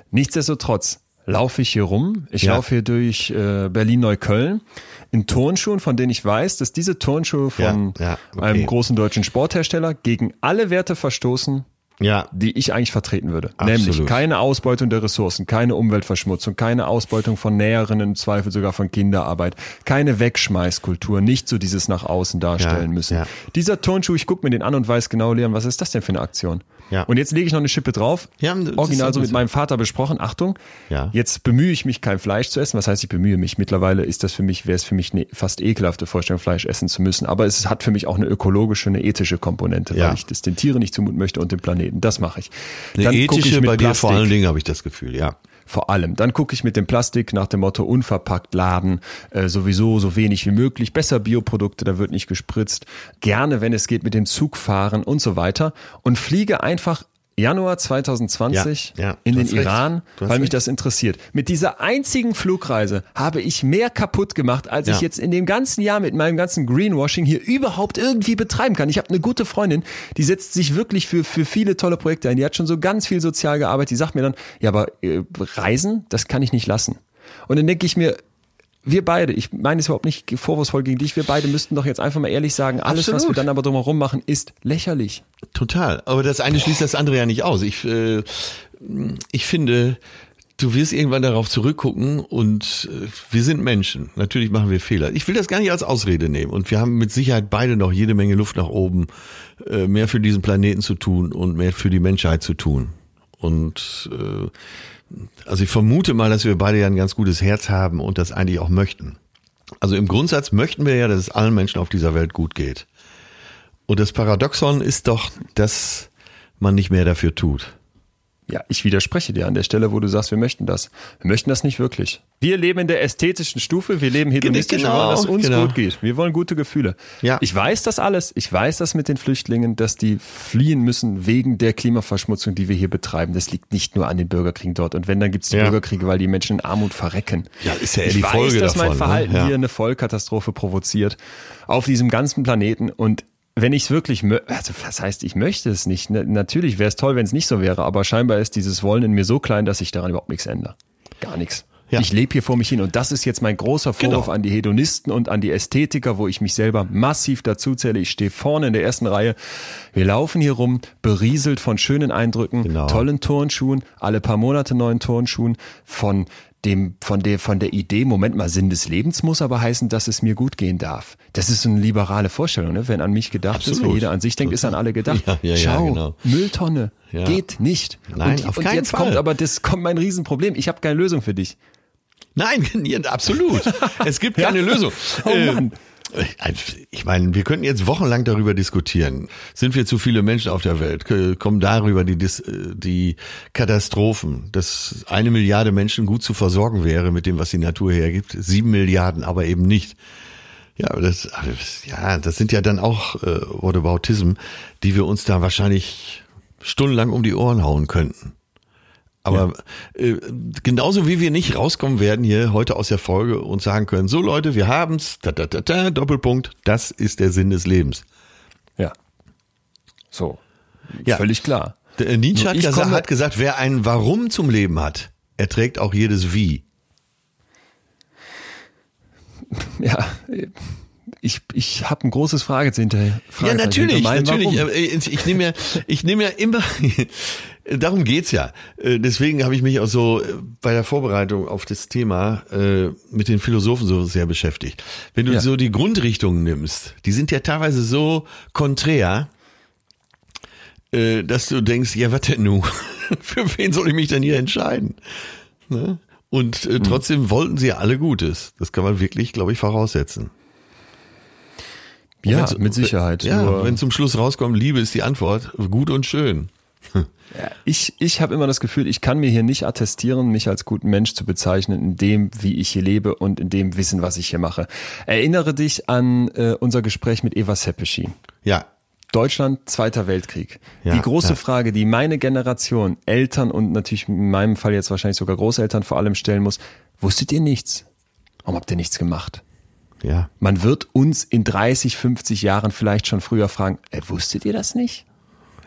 Nichtsdestotrotz laufe ich hier rum. Ich Ja. laufe hier durch äh, Berlin-Neukölln in Turnschuhen, von denen ich weiß, dass diese Turnschuhe von Ja, ja, okay. einem großen deutschen Sporthersteller gegen alle Werte verstoßen, Ja, die ich eigentlich vertreten würde. Absolut. Nämlich keine Ausbeutung der Ressourcen, keine Umweltverschmutzung, keine Ausbeutung von Näherinnen, im Zweifel sogar von Kinderarbeit, keine Wegschmeißkultur, nicht so dieses nach außen darstellen Ja, müssen. ja. Dieser Turnschuh, ich gucke mir den an und weiß genau, Leon, was ist das denn für eine Aktion? Ja. Und jetzt lege ich noch eine Schippe drauf. Ja, Original auch so mit meinem Vater besprochen. Achtung, Ja. jetzt bemühe ich mich, kein Fleisch zu essen. Was heißt, ich bemühe mich? Mittlerweile ist das für mich, wäre es für mich eine fast ekelhafte Vorstellung, Fleisch essen zu müssen. Aber es hat für mich auch eine ökologische, eine ethische Komponente, Ja. weil ich das den Tieren nicht zumuten möchte und dem Planeten. Das mache ich. eine guck ethische ich bei dir vor Plastik. allen Dingen habe ich das Gefühl, ja. Vor allem. Dann gucke ich mit dem Plastik nach dem Motto unverpackt laden, äh, sowieso so wenig wie möglich, besser Bioprodukte, da wird nicht gespritzt, gerne, wenn es geht, mit dem Zug fahren und so weiter und fliege einfach Januar 2020 Ja, ja, in den recht. Iran, weil mich recht. das interessiert. Mit dieser einzigen Flugreise habe ich mehr kaputt gemacht, als ich Ja. jetzt in dem ganzen Jahr mit meinem ganzen Greenwashing hier überhaupt irgendwie betreiben kann. Ich habe eine gute Freundin, die setzt sich wirklich für, für viele tolle Projekte ein. Die hat schon so ganz viel sozial gearbeitet. Die sagt mir dann, ja, aber äh, Reisen, das kann ich nicht lassen. Und dann denke ich mir, wir beide, ich meine es überhaupt nicht vorwurfsvoll gegen dich, wir beide müssten doch jetzt einfach mal ehrlich sagen, alles, was wir Absolut. dann aber drumherum machen, ist lächerlich. Total. Aber das eine schließt das andere ja nicht aus. Ich, äh, ich finde, du wirst irgendwann darauf zurückgucken und äh, wir sind Menschen. Natürlich machen wir Fehler. Ich will das gar nicht als Ausrede nehmen und wir haben mit Sicherheit beide noch jede Menge Luft nach oben, äh, mehr für diesen Planeten zu tun und mehr für die Menschheit zu tun. Und äh, also ich vermute mal, dass wir beide ja ein ganz gutes Herz haben und das eigentlich auch möchten. Also im Grundsatz möchten wir ja, dass es allen Menschen auf dieser Welt gut geht. Und das Paradoxon ist doch, dass man nicht mehr dafür tut. Ja, ich widerspreche dir an der Stelle, wo du sagst, wir möchten das. Wir möchten das nicht wirklich. Wir leben in der ästhetischen Stufe, wir leben hedonistisch, genau, wollen, dass uns genau. gut geht. Wir wollen gute Gefühle. Ja. Ich weiß das alles. Ich weiß das mit den Flüchtlingen, dass die fliehen müssen wegen der Klimaverschmutzung, die wir hier betreiben. Das liegt nicht nur an den Bürgerkriegen dort. Und wenn, dann gibt es die Ja. Bürgerkriege, weil die Menschen in Armut verrecken. Ja, ist ja ich die weiß, Folge dass mein davon, ne? Verhalten Ja. hier eine Vollkatastrophe provoziert auf diesem ganzen Planeten und wenn ich es wirklich, also was heißt, ich möchte es nicht. Ne, natürlich wäre es toll, wenn es nicht so wäre, aber scheinbar ist dieses Wollen in mir so klein, dass ich daran überhaupt nichts ändere. Gar nichts. Ja. Ich lebe hier vor mich hin und das ist jetzt mein großer Vorwurf Genau. an die Hedonisten und an die Ästhetiker, wo ich mich selber massiv dazu zähle. Ich stehe vorne in der ersten Reihe. Wir laufen hier rum, berieselt von schönen Eindrücken, Genau. tollen Turnschuhen, alle paar Monate neuen Turnschuhen, von dem, von der, von der Idee, Moment mal, Sinn des Lebens muss aber heißen, dass es mir gut gehen darf. Das ist so eine liberale Vorstellung, ne? Wenn an mich gedacht ist, wenn Absolut. jeder an sich denkt, ist an alle gedacht. Ja, ja, ja, Schau, genau. Mülltonne, Ja. geht nicht. Nein, und, auf und keinen jetzt Fall. kommt aber, das kommt mein Riesenproblem. Ich habe keine Lösung für dich. Nein, ja, absolut. Es gibt keine Lösung. Oh Äh, Mann. Ich meine, wir könnten jetzt wochenlang darüber diskutieren. Sind wir zu viele Menschen auf der Welt? Kommen darüber die, äh, die Katastrophen, dass eine Milliarde Menschen gut zu versorgen wäre mit dem, was die Natur hergibt? Sieben Milliarden aber eben nicht. Ja, das- ja, das sind ja dann auch äh, Whataboutism, die wir uns da wahrscheinlich stundenlang um die Ohren hauen könnten. Aber äh, genauso wie wir nicht rauskommen werden hier heute aus der Folge und sagen können, so Leute, wir haben's, da, da, da, da, Doppelpunkt, das ist der Sinn des Lebens. Ja. So. Ja. Völlig klar. Der, äh, Nietzsche hat gesagt, hat gesagt, wer ein Warum zum Leben hat, erträgt auch jedes Wie. Ja. Ich, ich habe ein großes Fragezeichen hinter. Ja, natürlich, natürlich. Warum. Äh, Ich, ich nehme ja, ich nehme ja immer, darum geht's ja. Äh, Deswegen habe ich mich auch so äh, bei der Vorbereitung auf das Thema äh, mit den Philosophen so sehr beschäftigt. Wenn du Ja. so die Grundrichtungen nimmst, die sind ja teilweise so konträr, dass du denkst, ja, was denn nun? Für wen soll ich mich denn hier entscheiden? Ne? Und Hm. äh, trotzdem wollten sie ja alle Gutes. Das kann man wirklich, glaube ich, voraussetzen. Ja, mit Sicherheit. Ja, wenn zum Schluss rauskommt, Liebe ist die Antwort, gut und schön. Ich, ich habe immer das Gefühl, ich kann mir hier nicht attestieren, mich als guten Mensch zu bezeichnen, in dem, wie ich hier lebe und in dem Wissen, was ich hier mache. Erinnere dich an äh, unser Gespräch mit Eva Seppeschi. Ja, Deutschland, Zweiter Weltkrieg. Ja, die große ja. Frage, die meine Generation, Eltern und natürlich in meinem Fall jetzt wahrscheinlich sogar Großeltern vor allem stellen muss, wusstet ihr nichts? Warum habt ihr nichts gemacht? ja. Man wird uns in 30, 50 Jahren vielleicht schon früher fragen, äh, wusstet ihr das nicht?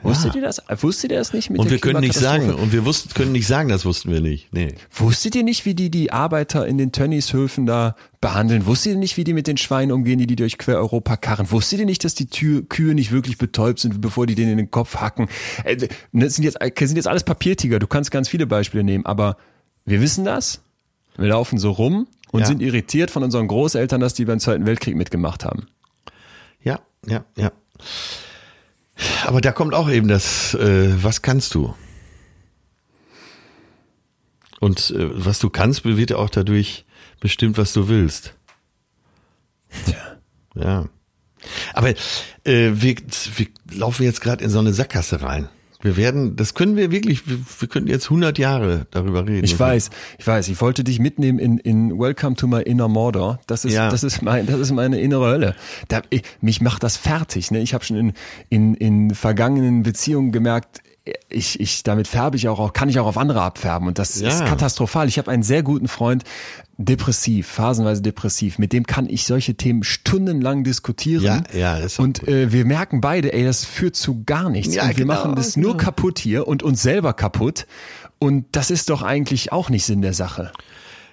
Wusstet ihr das? Äh, Wusstet ihr das nicht mit Und wir können nicht sagen, und wir wussten, können nicht sagen, das wussten wir nicht. Nee. Wusstet ihr nicht, wie die die Arbeiter in den Tönnieshöfen da behandeln? Wusstet ihr nicht, wie die mit den Schweinen umgehen, die die durch quer Europa karren? Wusstet ihr nicht, dass die Tür, Kühe nicht wirklich betäubt sind, bevor die denen in den Kopf hacken? Äh, Das sind jetzt, das sind jetzt alles Papiertiger. Du kannst ganz viele Beispiele nehmen, aber wir wissen das. Wir laufen so rum und Ja. sind irritiert von unseren Großeltern, dass die beim Zweiten Weltkrieg mitgemacht haben. Ja, ja, ja. Aber da kommt auch eben das, äh, was kannst du? Und äh, was du kannst, wird ja auch dadurch bestimmt, was du willst. Ja. Aber äh, wir, wir laufen jetzt gerade in so eine Sackgasse rein. Wir werden, das können wir wirklich, wir, wir könnten jetzt 100 Jahre darüber reden. Ich weiß, ich weiß, ich wollte dich mitnehmen in, in Welcome to my inner Mordor. Das ist, Ja. das ist mein, das ist meine innere Hölle. Da, ich, mich macht das fertig. Ne? Ich habe schon in, in, in vergangenen Beziehungen gemerkt, ich, ich, damit färbe ich auch, kann ich auch auf andere abfärben und das Ja. ist katastrophal. Ich habe einen sehr guten Freund, depressiv, phasenweise depressiv. Mit dem kann ich solche Themen stundenlang diskutieren. Ja, ja, ist und äh, wir merken beide, ey, das führt zu gar nichts. Ja, und wir genau, machen das nur genau. kaputt hier und uns selber kaputt. Und das ist doch eigentlich auch nicht Sinn der Sache.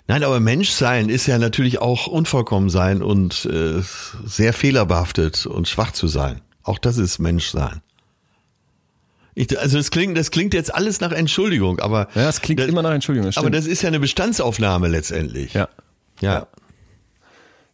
Nein, aber Menschsein ist ja natürlich auch unvollkommen sein und äh, sehr fehlerbehaftet und schwach zu sein. Auch das ist Menschsein. Ich, also das klingt, das klingt jetzt alles nach Entschuldigung, aber ja, es klingt das, immer nach Entschuldigung. Das aber das ist ja eine Bestandsaufnahme letztendlich. Ja. Ja. ja.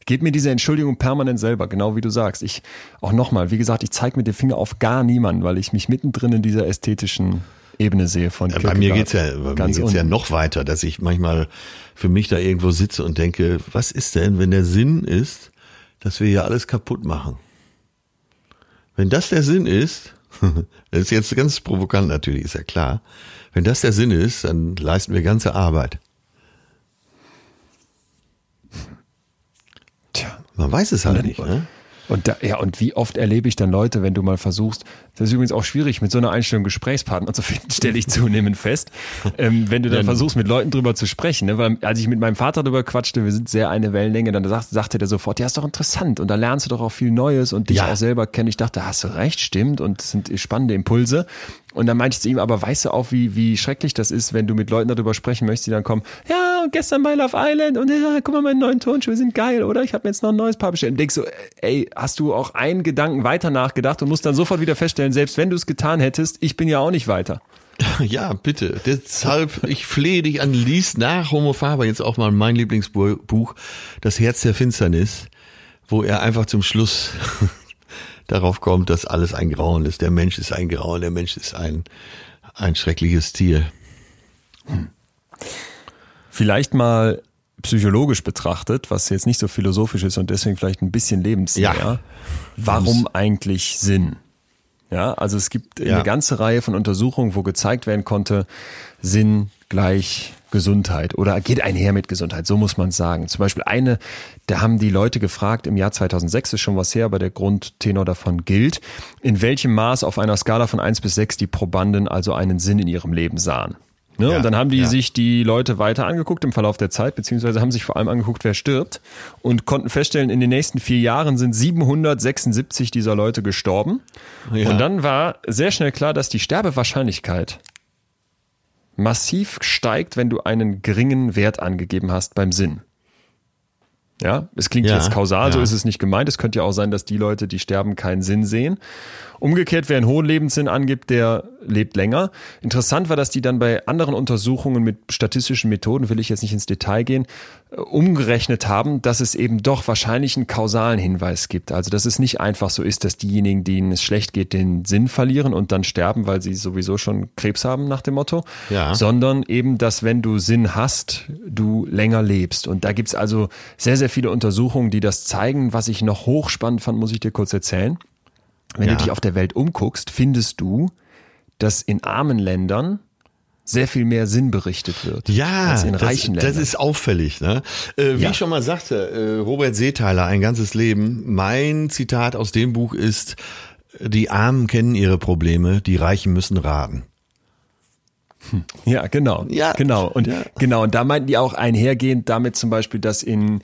Gebt mir diese Entschuldigung permanent selber, genau wie du sagst. Ich auch nochmal, wie gesagt, ich zeige mit dem Finger auf gar niemanden, weil ich mich mittendrin in dieser ästhetischen Ebene sehe von Kierkegaard. Bei mir geht's ja, bei mir geht's ja noch weiter, dass ich manchmal für mich da irgendwo sitze und denke, was ist denn, wenn der Sinn ist, dass wir hier alles kaputt machen? Wenn das der Sinn ist, das ist jetzt ganz provokant natürlich, ist ja klar. Wenn das der Sinn ist, dann leisten wir ganze Arbeit. Tja. Man weiß es halt nicht, ne? Und da, ja, und wie oft erlebe ich dann Leute, wenn du mal versuchst, das ist übrigens auch schwierig, mit so einer Einstellung Gesprächspartner zu finden, stelle ich zunehmend fest. Ähm, wenn du dann versuchst, mit Leuten drüber zu sprechen, ne? weil als ich mit meinem Vater drüber quatschte, wir sind sehr eine Wellenlänge, dann sagt, sagte der sofort, ja, ist doch interessant und da lernst du doch auch viel Neues und dich ja. auch selber kennen. Ich dachte, hast du recht, stimmt und das sind spannende Impulse. Und dann meinte ich zu ihm, aber weißt du auch, wie, wie schrecklich das ist, wenn du mit Leuten darüber sprechen möchtest, die dann kommen, ja, und gestern bei Love Island und ja, guck mal, meine neuen Tonschuhe sind geil, oder? Ich habe mir jetzt noch ein neues Paar bestellt. Und denkst so, ey, hast du auch einen Gedanken weiter nachgedacht und musst dann sofort wieder feststellen, selbst wenn du es getan hättest, ich bin ja auch nicht weiter. Ja, bitte. Deshalb, ich flehe dich an, lies nach Homo Faber jetzt auch mal mein Lieblingsbuch, Das Herz der Finsternis, wo er einfach zum Schluss darauf kommt, dass alles ein Grauen ist. Der Mensch ist ein Grauen, der Mensch ist ein, ein schreckliches Tier. Hm. Vielleicht mal psychologisch betrachtet, was jetzt nicht so philosophisch ist und deswegen vielleicht ein bisschen lebensnäher. Ja. Warum eigentlich Sinn? Ja, also es gibt ja. eine ganze Reihe von Untersuchungen, wo gezeigt werden konnte, Sinn gleich Gesundheit oder geht einher mit Gesundheit, so muss man sagen. Zum Beispiel eine, da haben die Leute gefragt, im Jahr 2006 ist schon was her, aber der Grundtenor davon gilt, in welchem Maß auf einer Skala von eins bis sechs die Probanden also einen Sinn in ihrem Leben sahen. Ne? Ja, und dann haben die ja. sich die Leute weiter angeguckt im Verlauf der Zeit, beziehungsweise haben sich vor allem angeguckt, wer stirbt und konnten feststellen, in den nächsten vier Jahren sind 776 dieser Leute gestorben. Ja. Und dann war sehr schnell klar, dass die Sterbewahrscheinlichkeit massiv steigt, wenn du einen geringen Wert angegeben hast beim Sinn. Ja, es klingt jetzt kausal, so ist es nicht gemeint. Es könnte ja auch sein, dass die Leute, die sterben, keinen Sinn sehen. Umgekehrt, wer einen hohen Lebenssinn angibt, der lebt länger. Interessant war, dass die dann bei anderen Untersuchungen mit statistischen Methoden, will ich jetzt nicht ins Detail gehen, äh, umgerechnet haben, dass es eben doch wahrscheinlich einen kausalen Hinweis gibt. Also, dass es nicht einfach so ist, dass diejenigen, denen es schlecht geht, den Sinn verlieren und dann sterben, weil sie sowieso schon Krebs haben nach dem Motto, ja. sondern eben, dass wenn du Sinn hast, du länger lebst. Und da gibt's also sehr, sehr viele Untersuchungen, die das zeigen. Was ich noch hochspannend fand, muss ich dir kurz erzählen. Wenn ja. du dich auf der Welt umguckst, findest du, dass in armen Ländern sehr viel mehr Sinn berichtet wird ja, als in reichen das, Ländern. Das ist auffällig. Ne? Äh, wie ja. ich schon mal sagte, äh, Robert Seethaler, ein ganzes Leben. Mein Zitat aus dem Buch ist, die Armen kennen ihre Probleme, die Reichen müssen raten. Ja, genau. Ja. Genau. Und ja. genau. Und da meinten die auch einhergehend damit zum Beispiel, dass in,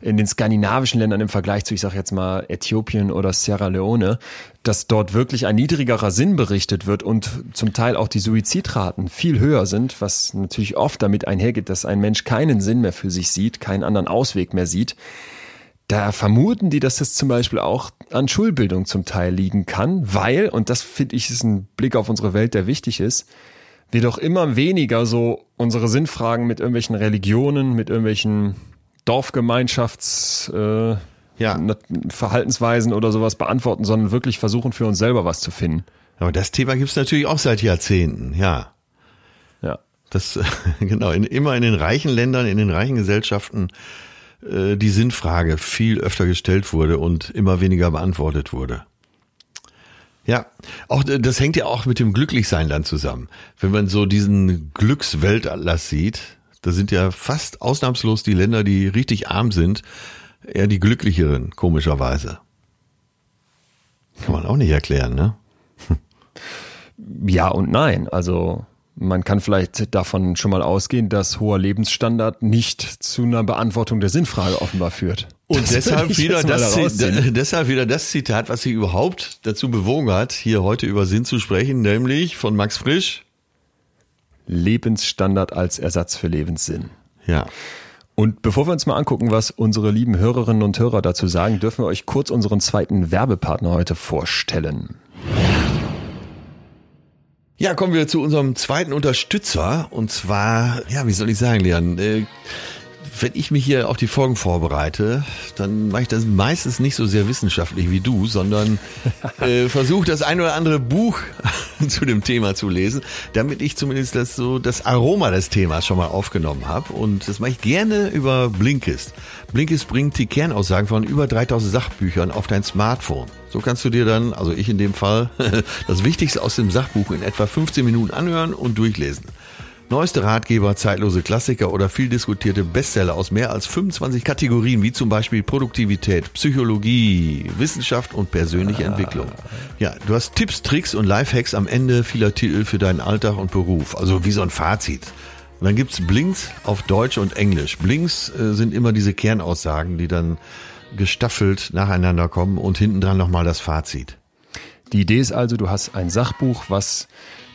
in den skandinavischen Ländern im Vergleich zu, ich sag jetzt mal, Äthiopien oder Sierra Leone, dass dort wirklich ein niedrigerer Sinn berichtet wird und zum Teil auch die Suizidraten viel höher sind, was natürlich oft damit einhergeht, dass ein Mensch keinen Sinn mehr für sich sieht, keinen anderen Ausweg mehr sieht. Da vermuten die, dass das zum Beispiel auch an Schulbildung zum Teil liegen kann, weil, und das finde ich ist ein Blick auf unsere Welt, der wichtig ist, wir doch immer weniger so unsere Sinnfragen mit irgendwelchen Religionen, mit irgendwelchen Dorfgemeinschafts äh, ja. Verhaltensweisen oder sowas beantworten, sondern wirklich versuchen für uns selber was zu finden. Aber das Thema gibt's natürlich auch seit Jahrzehnten, ja. Ja. Das genau, in, immer in den reichen Ländern, in den reichen Gesellschaften äh, die Sinnfrage viel öfter gestellt wurde und immer weniger beantwortet wurde. Ja, auch das hängt ja auch mit dem Glücklichsein dann zusammen. Wenn man so diesen Glücksweltatlas sieht, da sind ja fast ausnahmslos die Länder, die richtig arm sind, eher die glücklicheren, komischerweise. Kann man auch nicht erklären, ne? Ja und nein. Also man kann vielleicht davon schon mal ausgehen, dass hoher Lebensstandard nicht zu einer Beantwortung der Sinnfrage offenbar führt. Und das deshalb wieder, das, deshalb wieder das Zitat, was sie überhaupt dazu bewogen hat, hier heute über Sinn zu sprechen, nämlich von Max Frisch. Lebensstandard als Ersatz für Lebenssinn. Ja. Und bevor wir uns mal angucken, was unsere lieben Hörerinnen und Hörer dazu sagen, dürfen wir euch kurz unseren zweiten Werbepartner heute vorstellen. Ja, kommen wir zu unserem zweiten Unterstützer. Und zwar, ja, wie soll ich sagen, Leon? Äh, wenn ich mich hier auf die Folgen vorbereite, dann mache ich das meistens nicht so sehr wissenschaftlich wie du, sondern äh, versuche das ein oder andere Buch zu dem Thema zu lesen, damit ich zumindest das so das Aroma des Themas schon mal aufgenommen habe. Und das mache ich gerne über Blinkist. Blinkist bringt die Kernaussagen von über 3000 Sachbüchern auf dein Smartphone. So kannst du dir dann, also ich in dem Fall, das Wichtigste aus dem Sachbuch in etwa 15 Minuten anhören und durchlesen. Neueste Ratgeber, zeitlose Klassiker oder viel diskutierte Bestseller aus mehr als 25 Kategorien, wie zum Beispiel Produktivität, Psychologie, Wissenschaft und persönliche ah. Entwicklung. Ja, du hast Tipps, Tricks und Lifehacks am Ende vieler Titel für deinen Alltag und Beruf. Also wie so ein Fazit. Und dann gibt's Blinks auf Deutsch und Englisch. Blinks äh, sind immer diese Kernaussagen, die dann gestaffelt nacheinander kommen und hinten dran nochmal das Fazit. Die Idee ist also, du hast ein Sachbuch, was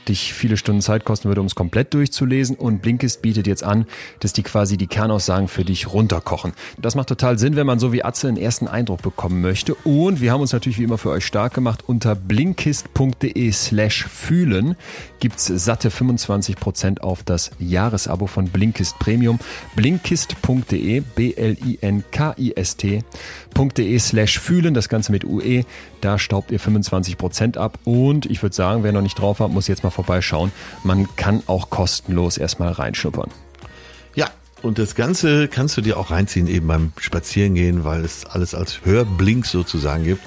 dich viele Stunden Zeit kosten würde, um es komplett durchzulesen. Und Blinkist bietet jetzt an, dass die quasi die Kernaussagen für dich runterkochen. Das macht total Sinn, wenn man so wie Atze einen ersten Eindruck bekommen möchte. Und wir haben uns natürlich wie immer für euch stark gemacht. Unter blinkist.de slash fühlen gibt's satte 25% auf das Jahresabo von Blinkist Premium. Blinkist.de, B-L-I-N-K-I-S-T.de slash fühlen, das Ganze mit UE. Da staubt ihr 25% ab. Und ich würde sagen, wer noch nicht drauf hat, muss jetzt mal vorbeischauen. Man kann auch kostenlos erstmal reinschnuppern. Ja, und das Ganze kannst du dir auch reinziehen, eben beim Spazierengehen, weil es alles als Hörblink sozusagen gibt.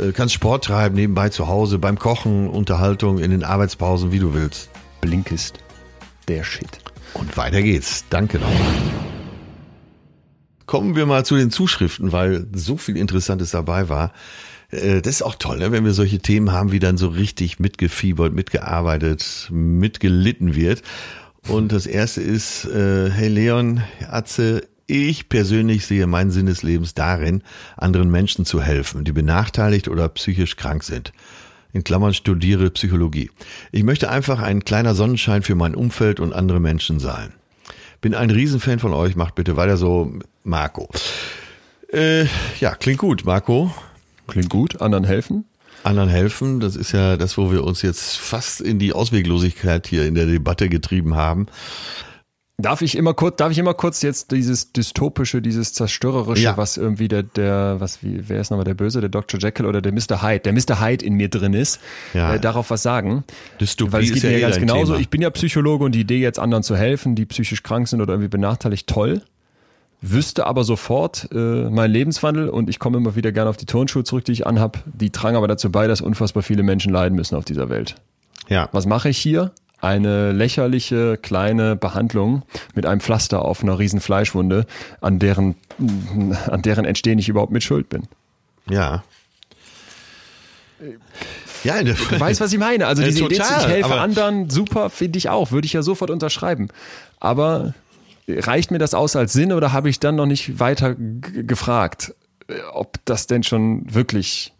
Äh, kannst Sport treiben, nebenbei zu Hause, beim Kochen, Unterhaltung, in den Arbeitspausen, wie du willst. Blink ist der Shit. Und weiter geht's. Danke nochmal. Kommen wir mal zu den Zuschriften, weil so viel Interessantes dabei war. Äh, das ist auch toll, ne? wenn wir solche Themen haben, wie dann so richtig mitgefiebert, mitgearbeitet, mitgelitten wird. Und das erste ist, äh, hey Leon, Atze, ich persönlich sehe meinen Sinn des Lebens darin, anderen Menschen zu helfen, die benachteiligt oder psychisch krank sind. In Klammern studiere Psychologie. Ich möchte einfach ein kleiner Sonnenschein für mein Umfeld und andere Menschen sein. Bin ein Riesenfan von euch, macht bitte weiter so, Marco. Äh, ja, klingt gut, Marco. Klingt gut. Anderen helfen? Anderen helfen, das ist ja das, wo wir uns jetzt fast in die Ausweglosigkeit hier in der Debatte getrieben haben. Darf ich immer kurz, darf ich immer kurz jetzt dieses dystopische, dieses zerstörerische, ja. was irgendwie der, der, was wie, wer ist nochmal der Böse, der Dr. Jekyll oder der Mr. Hyde, der Mr. Hyde in mir drin ist, ja. äh, darauf was sagen. Dystopie Weil es geht ist mir ja ganz genauso. Thema. Ich bin ja Psychologe und die Idee jetzt anderen zu helfen, die psychisch krank sind oder irgendwie benachteiligt, toll wüsste aber sofort äh, mein Lebenswandel und ich komme immer wieder gerne auf die Turnschuhe zurück, die ich anhab. Die tragen aber dazu bei, dass unfassbar viele Menschen leiden müssen auf dieser Welt. Ja. Was mache ich hier? Eine lächerliche kleine Behandlung mit einem Pflaster auf einer riesen Fleischwunde, an deren, an deren Entstehen ich überhaupt mit Schuld bin. Ja. Ja, du weißt, was ich meine. Also diese Idee, ich helfe anderen, super, finde ich auch, würde ich ja sofort unterschreiben. Aber reicht mir das aus als Sinn oder habe ich dann noch nicht weiter gefragt, äh, ob das denn schon wirklich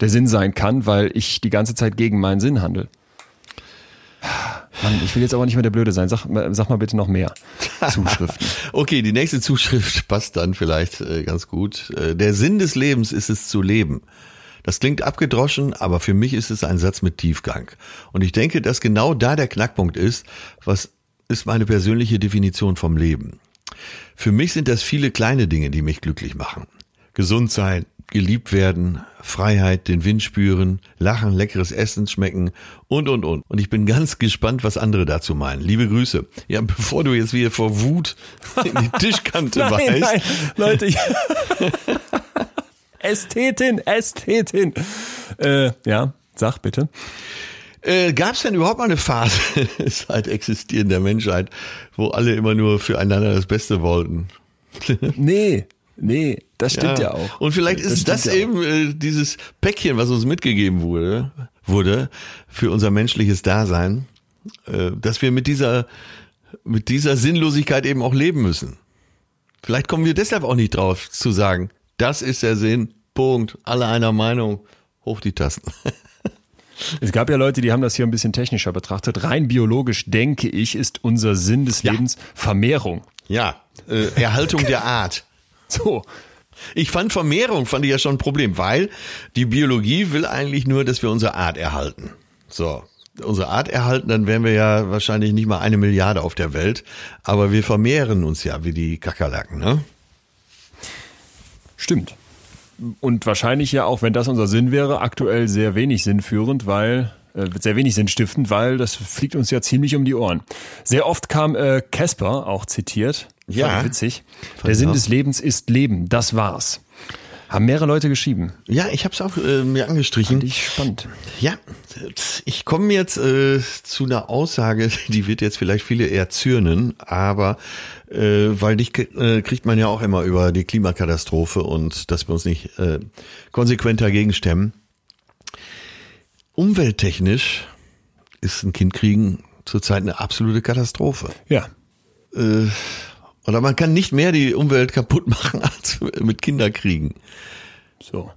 der Sinn sein kann, weil ich die ganze Zeit gegen meinen Sinn handle? Mann, ich will jetzt aber nicht mehr der Blöde sein. Sag, sag mal bitte noch mehr Zuschriften. okay, die nächste Zuschrift passt dann vielleicht äh, ganz gut. Äh, der Sinn des Lebens ist es zu leben. Das klingt abgedroschen, aber für mich ist es ein Satz mit Tiefgang. Und ich denke, dass genau da der Knackpunkt ist, was ist meine persönliche Definition vom Leben. Für mich sind das viele kleine Dinge, die mich glücklich machen. Gesund sein, geliebt werden, Freiheit, den Wind spüren, lachen, leckeres Essen schmecken und, und, und. Und ich bin ganz gespannt, was andere dazu meinen. Liebe Grüße. Ja, bevor du jetzt wieder vor Wut in die Tischkante nein, weißt. Nein, Leute. Ich Ästhetin, Ästhetin. Äh, ja, sag bitte. Äh, Gab es denn überhaupt mal eine Phase seit Existieren der Menschheit, wo alle immer nur füreinander das Beste wollten? nee, nee, das stimmt ja, ja auch. Und vielleicht ist das, das ja eben äh, dieses Päckchen, was uns mitgegeben wurde, wurde für unser menschliches Dasein, äh, dass wir mit dieser, mit dieser Sinnlosigkeit eben auch leben müssen. Vielleicht kommen wir deshalb auch nicht drauf zu sagen, das ist der Sinn, Punkt, alle einer Meinung, hoch die Tasten. Es gab ja Leute, die haben das hier ein bisschen technischer betrachtet. Rein biologisch, denke ich, ist unser Sinn des ja. Lebens Vermehrung. Ja, äh, Erhaltung der Art. So. Ich fand Vermehrung, fand ich ja schon ein Problem, weil die Biologie will eigentlich nur, dass wir unsere Art erhalten. So. unsere Art erhalten, dann wären wir ja wahrscheinlich nicht mal eine Milliarde auf der Welt. Aber wir vermehren uns ja wie die Kakerlaken, ne? Stimmt. Und wahrscheinlich ja auch, wenn das unser Sinn wäre, aktuell sehr wenig sinnführend, weil äh, sehr wenig sinnstiftend, weil das fliegt uns ja ziemlich um die Ohren. Sehr oft kam äh, Casper auch zitiert. Ja. witzig. Der Sinn des Lebens ist Leben. Das war's. Haben mehrere Leute geschrieben. Ja, ich habe es auch äh, mir angestrichen. Fand ich spannend. Ja, ich komme jetzt äh, zu einer Aussage, die wird jetzt vielleicht viele eher zürnen, aber äh, weil dich äh, kriegt man ja auch immer über die Klimakatastrophe und dass wir uns nicht äh, konsequent dagegen stemmen. Umwelttechnisch ist ein Kind kriegen zurzeit eine absolute Katastrophe. Ja. Äh, oder man kann nicht mehr die Umwelt kaputt machen als mit Kinderkriegen. So.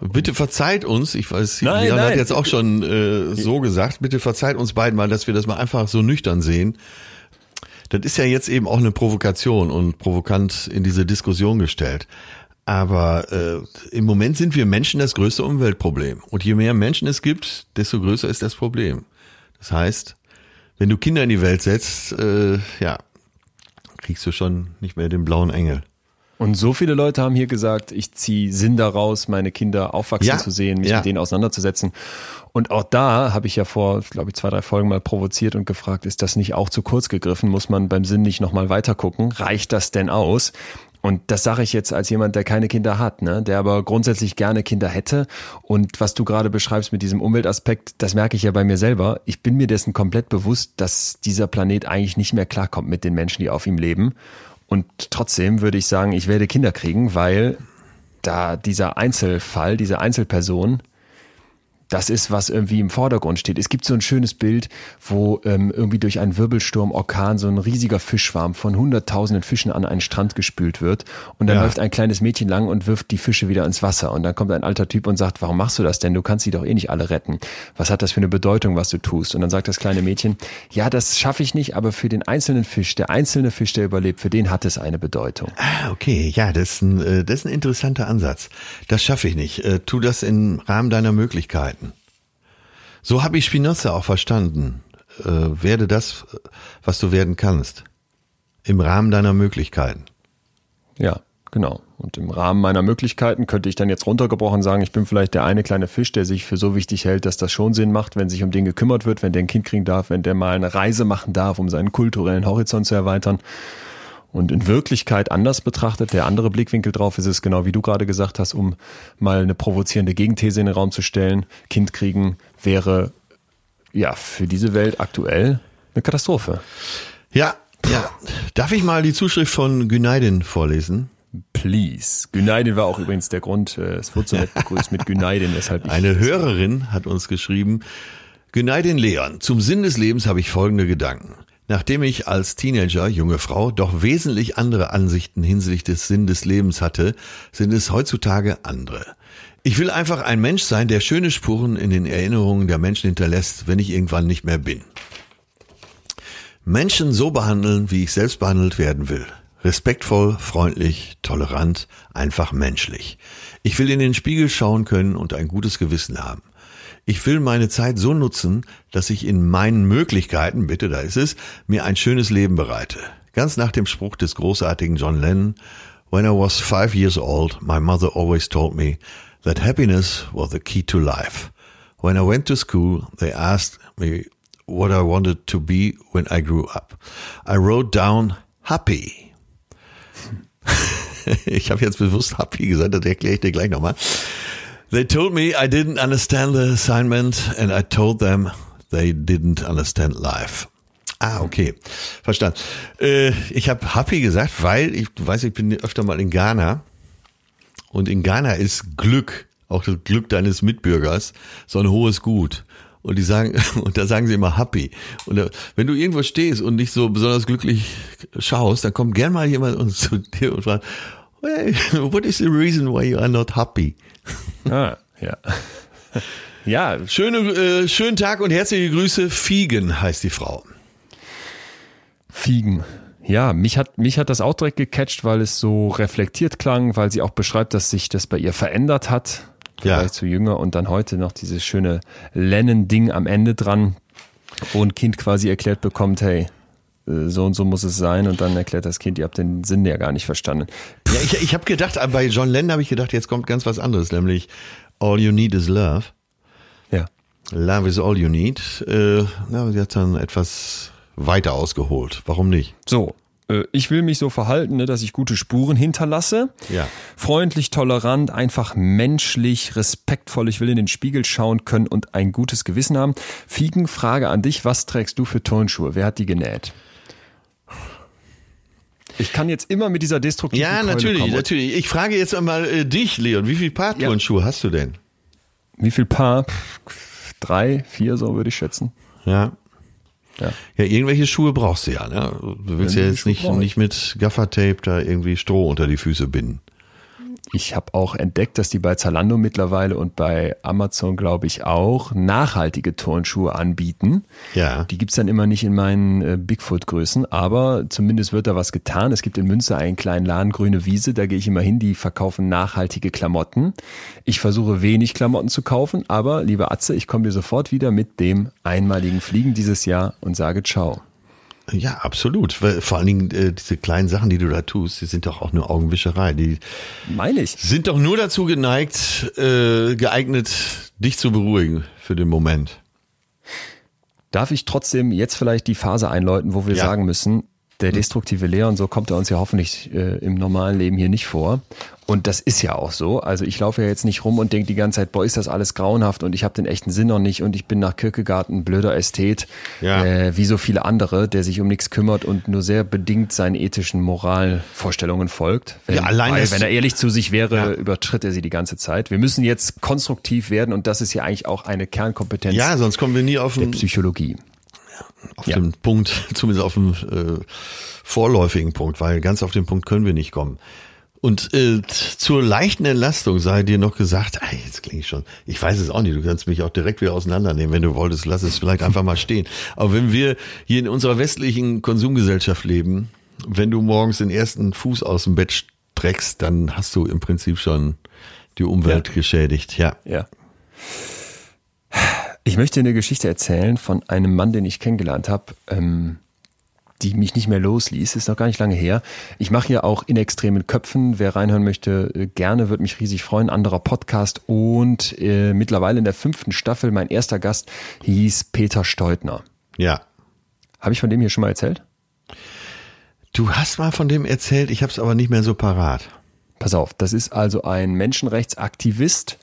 Bitte verzeiht uns, ich weiß, Nein, Leon hat jetzt auch schon äh, so gesagt, bitte verzeiht uns beiden mal, dass wir das mal einfach so nüchtern sehen. Das ist ja jetzt eben auch eine Provokation und provokant in diese Diskussion gestellt. Aber äh, im Moment sind wir Menschen das größte Umweltproblem. Und je mehr Menschen es gibt, desto größer ist das Problem. Das heißt, wenn du Kinder in die Welt setzt, äh, ja, kriegst du schon nicht mehr den blauen Engel. Und so viele Leute haben hier gesagt, ich ziehe Sinn daraus, meine Kinder aufwachsen Ja, zu sehen, mich ja. mit denen auseinanderzusetzen. Und auch da habe ich ja vor, glaube ich, zwei, drei Folgen mal provoziert und gefragt, ist das nicht auch zu kurz gegriffen? Muss man beim Sinn nicht nochmal weiter gucken? Reicht das denn aus? Und das sage ich jetzt als jemand, der keine Kinder hat, ne? der aber grundsätzlich gerne Kinder hätte. Und was du gerade beschreibst mit diesem Umweltaspekt, das merke ich ja bei mir selber. Ich bin mir dessen komplett bewusst, dass dieser Planet eigentlich nicht mehr klarkommt mit den Menschen, die auf ihm leben. Und trotzdem würde ich sagen, ich werde Kinder kriegen, weil da dieser Einzelfall, diese Einzelperson, das ist, was irgendwie im Vordergrund steht. Es gibt so ein schönes Bild, wo ähm, irgendwie durch einen Wirbelsturm, Orkan, so ein riesiger Fischschwarm von hunderttausenden Fischen an einen Strand gespült wird. Und dann Ja. läuft ein kleines Mädchen lang und wirft die Fische wieder ins Wasser. Und dann kommt ein alter Typ und sagt, warum machst du das denn? Du kannst sie doch eh nicht alle retten. Was hat das für eine Bedeutung, was du tust? Und dann sagt das kleine Mädchen, ja, das schaffe ich nicht, aber für den einzelnen Fisch, der einzelne Fisch, der überlebt, für den hat es eine Bedeutung. Ah, okay, ja, das ist ein, äh, das ist ein interessanter Ansatz. Das schaffe ich nicht. Äh, Tu das im Rahmen deiner Möglichkeiten. So habe ich Spinoza auch verstanden. Äh, Werde das, was du werden kannst. Im Rahmen deiner Möglichkeiten. Ja, genau. Und im Rahmen meiner Möglichkeiten könnte ich dann jetzt runtergebrochen sagen, ich bin vielleicht der eine kleine Fisch, der sich für so wichtig hält, dass das schon Sinn macht, wenn sich um den gekümmert wird, wenn der ein Kind kriegen darf, wenn der mal eine Reise machen darf, um seinen kulturellen Horizont zu erweitern. Und in Wirklichkeit anders betrachtet, der andere Blickwinkel drauf ist es genau wie du gerade gesagt hast, um mal eine provozierende Gegenthese in den Raum zu stellen. Kind kriegen wäre ja für diese Welt aktuell eine Katastrophe. Ja, ja. Darf ich mal die Zuschrift von Güneidin vorlesen? Please. Güneidin war auch übrigens der Grund, äh, es wurde so nett begrüßt mit Güneidin, weshalb Eine Hörerin hat uns geschrieben, Güneidin Leon, zum Sinn des Lebens habe ich folgende Gedanken. Nachdem ich als Teenager, junge Frau, doch wesentlich andere Ansichten hinsichtlich des Sinn des Lebens hatte, sind es heutzutage andere. Ich will einfach ein Mensch sein, der schöne Spuren in den Erinnerungen der Menschen hinterlässt, wenn ich irgendwann nicht mehr bin. Menschen so behandeln, wie ich selbst behandelt werden will. Respektvoll, freundlich, tolerant, einfach menschlich. Ich will in den Spiegel schauen können und ein gutes Gewissen haben. Ich will meine Zeit so nutzen, dass ich in meinen Möglichkeiten, bitte, da ist es, mir ein schönes Leben bereite. Ganz nach dem Spruch des großartigen John Lennon, When I was five years old, my mother always told me that happiness was the key to life. When I went to school, they asked me what I wanted to be when I grew up. I wrote down happy. ich habe jetzt bewusst happy gesagt, das erkläre ich dir gleich nochmal. They told me I didn't understand the assignment and I told them they didn't understand life. Ah, okay. Verstanden. Äh, ich habe happy gesagt, weil ich du weißt, ich bin öfter mal in Ghana und in Ghana ist Glück, auch das Glück deines Mitbürgers, so ein hohes Gut. Und die sagen, und da sagen sie immer happy. Und da, wenn du irgendwo stehst und nicht so besonders glücklich schaust, dann kommt gern mal jemand und zu dir und fragt, hey, what is the reason why you are not happy? Ah, ja. ja, Schöne, äh, schönen Tag und herzliche Grüße. Fiegen heißt die Frau. Fiegen. Ja, mich hat, mich hat das auch direkt gecatcht, weil es so reflektiert klang, weil sie auch beschreibt, dass sich das bei ihr verändert hat. Ja. Vielleicht zu jünger und dann heute noch dieses schöne Lennon-Ding am Ende dran. Wo ein Kind quasi erklärt bekommt, hey, äh, so und so muss es sein und dann erklärt das Kind, ihr habt den Sinn ja gar nicht verstanden. Ja, ich, ich habe gedacht, bei John Lennon habe ich gedacht, jetzt kommt ganz was anderes, nämlich All You Need is Love. Ja. Love is all you need. Äh, na, sie hat dann etwas weiter ausgeholt. Warum nicht? So, äh, ich will mich so verhalten, ne, dass ich gute Spuren hinterlasse. Ja. Freundlich, tolerant, einfach menschlich, respektvoll. Ich will in den Spiegel schauen können und ein gutes Gewissen haben. Fiegen, Frage an dich. Was trägst du für Turnschuhe? Wer hat die genäht? Ich kann jetzt immer mit dieser destruktiven Ja, Keule natürlich, kommen. natürlich. Ich frage jetzt einmal äh, dich, Leon. Wie viel Paar Ja. Turnschuhe hast du denn? Wie viel Paar? Drei, vier, so würde ich schätzen. Ja. Ja. Ja, irgendwelche Schuhe brauchst du ja. Ne? Du willst ja, Ja, jetzt nicht, nicht mit Gaffertape da irgendwie Stroh unter die Füße binden. Ich habe auch entdeckt, dass die bei Zalando mittlerweile und bei Amazon, glaube ich, auch nachhaltige Turnschuhe anbieten. Ja. Die gibt's dann immer nicht in meinen äh, Bigfoot-Größen, aber zumindest wird da was getan. Es gibt in Münster einen kleinen Laden, Grüne Wiese, da gehe ich immer hin, die verkaufen nachhaltige Klamotten. Ich versuche wenig Klamotten zu kaufen, aber liebe Atze, ich komme dir sofort wieder mit dem einmaligen Fliegen dieses Jahr und sage Ciao. Ja, absolut. Vor allen Dingen äh, diese kleinen Sachen, die du da tust, die sind doch auch nur Augenwischerei. Die Meine ich. sind doch nur dazu geneigt, äh, geeignet, dich zu beruhigen für den Moment. Darf ich trotzdem jetzt vielleicht die Phase einläuten, wo wir Ja. sagen müssen, der destruktive Leon, so kommt er uns ja hoffentlich äh, im normalen Leben hier nicht vor. Und das ist ja auch so. Also ich laufe ja jetzt nicht rum und denke die ganze Zeit, boah, ist das alles grauenhaft und ich habe den echten Sinn noch nicht und ich bin nach Kierkegaard ein blöder Ästhet, Ja. äh, wie so viele andere, der sich um nichts kümmert und nur sehr bedingt seinen ethischen Moralvorstellungen folgt. Wenn, Ja, allein weil, wenn er ehrlich zu sich wäre, Ja. übertritt er sie die ganze Zeit. Wir müssen jetzt konstruktiv werden und das ist ja eigentlich auch eine Kernkompetenz Ja, sonst kommen wir nie auf der Psychologie. Auf Ja. den Punkt, zumindest auf den äh, vorläufigen Punkt, weil ganz auf den Punkt können wir nicht kommen. Und äh, zur leichten Entlastung sei dir noch gesagt, ey, jetzt klinge ich schon, ich weiß es auch nicht, du kannst mich auch direkt wieder auseinandernehmen, wenn du wolltest, lass es vielleicht einfach mal stehen. Aber wenn wir hier in unserer westlichen Konsumgesellschaft leben, wenn du morgens den ersten Fuß aus dem Bett streckst, dann hast du im Prinzip schon die Umwelt geschädigt, ja. Ja. Ich möchte eine Geschichte erzählen von einem Mann, den ich kennengelernt habe, ähm, die mich nicht mehr losließ. Ist noch gar nicht lange her. Ich mache hier auch in extremen Köpfen. Wer reinhören möchte, äh, gerne, würde mich riesig freuen. Anderer Podcast und äh, mittlerweile in der fünften Staffel mein erster Gast hieß Peter Steutner. Ja. Habe ich von dem hier schon mal erzählt? Du hast mal von dem erzählt, ich habe es aber nicht mehr so parat. Pass auf, das ist also ein Menschenrechtsaktivist,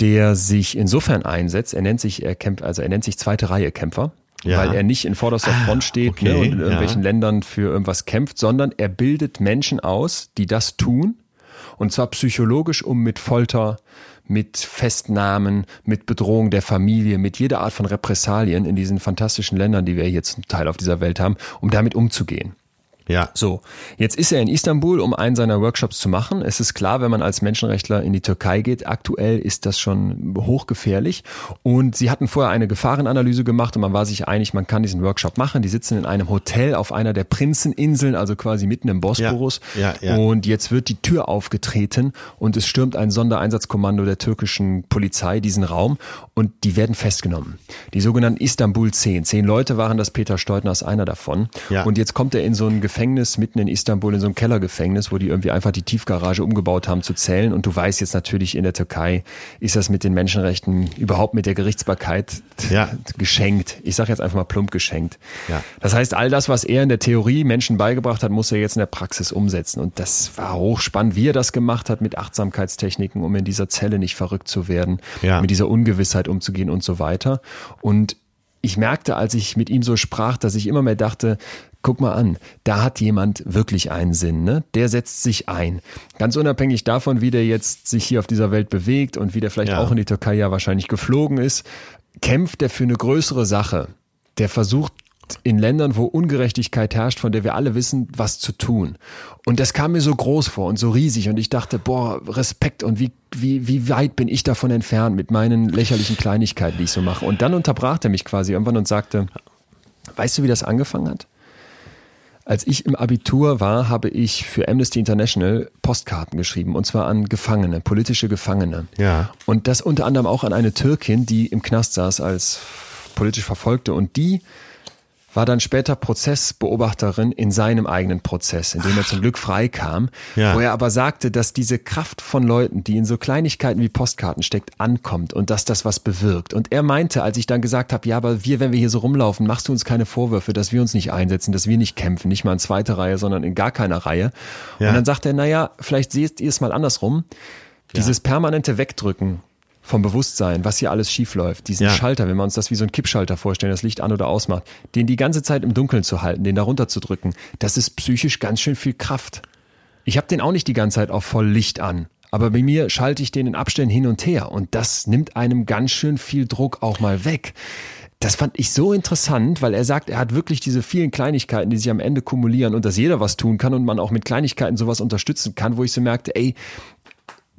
der sich insofern einsetzt, er nennt sich, er kämpft, also er nennt sich zweite Reihe Kämpfer, Ja. weil er nicht in vorderster Front steht okay, ne, und in ja. irgendwelchen Ländern für irgendwas kämpft, sondern er bildet Menschen aus, die das tun, und zwar psychologisch, um mit Folter, mit Festnahmen, mit Bedrohung der Familie, mit jeder Art von Repressalien in diesen fantastischen Ländern, die wir hier zum Teil auf dieser Welt haben, um damit umzugehen. Ja. So, jetzt ist er in Istanbul, um einen seiner Workshops zu machen. Es ist klar, wenn man als Menschenrechtler in die Türkei geht, aktuell ist das schon hochgefährlich. Und sie hatten vorher eine Gefahrenanalyse gemacht und man war sich einig, man kann diesen Workshop machen. Die sitzen in einem Hotel auf einer der Prinzeninseln, also quasi mitten im Bosporus. Ja, ja, ja. Und jetzt wird die Tür aufgetreten und es stürmt ein Sondereinsatzkommando der türkischen Polizei diesen Raum und die werden festgenommen. Die sogenannten Istanbul 10. Zehn Leute waren das, Peter Steutner ist einer davon. Ja. Und jetzt kommt er in so ein Gefängnis mitten in Istanbul, in so einem Kellergefängnis, wo die irgendwie einfach die Tiefgarage umgebaut haben zu Zellen. Und du weißt jetzt natürlich, in der Türkei ist das mit den Menschenrechten überhaupt mit der Gerichtsbarkeit Ja. geschenkt. Ich sage jetzt einfach mal plump geschenkt. Ja. Das heißt, all das, was er in der Theorie Menschen beigebracht hat, muss er jetzt in der Praxis umsetzen. Und das war hochspannend, wie er das gemacht hat mit Achtsamkeitstechniken, um in dieser Zelle nicht verrückt zu werden, Ja. mit dieser Ungewissheit umzugehen und so weiter. Und ich merkte, als ich mit ihm so sprach, dass ich immer mehr dachte, guck mal an, da hat jemand wirklich einen Sinn, ne? Der setzt sich ein. Ganz unabhängig davon, wie der jetzt sich hier auf dieser Welt bewegt und wie der vielleicht Ja. auch in die Türkei ja wahrscheinlich geflogen ist, kämpft er für eine größere Sache. Der versucht in Ländern, wo Ungerechtigkeit herrscht, von der wir alle wissen, was zu tun. Und das kam mir so groß vor und so riesig und ich dachte, boah, Respekt und wie, wie, wie weit bin ich davon entfernt mit meinen lächerlichen Kleinigkeiten, die ich so mache. Und dann unterbrach er mich quasi irgendwann und sagte, weißt du, wie das angefangen hat? Als ich im Abitur war, habe ich für Amnesty International Postkarten geschrieben, und zwar an Gefangene, politische Gefangene. Ja. Und das unter anderem auch an eine Türkin, die im Knast saß als politisch verfolgte und die war dann später Prozessbeobachterin in seinem eigenen Prozess, in dem er zum Glück frei kam, ja. wo er aber sagte, dass diese Kraft von Leuten, die in so Kleinigkeiten wie Postkarten steckt, ankommt und dass das was bewirkt. Und er meinte, als ich dann gesagt habe, ja, aber wir, wenn wir hier so rumlaufen, machst du uns keine Vorwürfe, dass wir uns nicht einsetzen, dass wir nicht kämpfen, nicht mal in zweiter Reihe, sondern in gar keiner Reihe. Ja. Und dann sagt er, naja, vielleicht seht ihr es mal andersrum. Dieses permanente Wegdrücken vom Bewusstsein, was hier alles schief läuft, diesen ja. Schalter, wenn wir uns das wie so ein Kippschalter vorstellen, das Licht an oder ausmacht, den die ganze Zeit im Dunkeln zu halten, den da runter zu drücken, das ist psychisch ganz schön viel Kraft. Ich habe den auch nicht die ganze Zeit auf voll Licht an. Aber bei mir schalte ich den in Abständen hin und her und das nimmt einem ganz schön viel Druck auch mal weg. Das fand ich so interessant, weil er sagt, er hat wirklich diese vielen Kleinigkeiten, die sich am Ende kumulieren und dass jeder was tun kann und man auch mit Kleinigkeiten sowas unterstützen kann, wo ich so merkte, ey,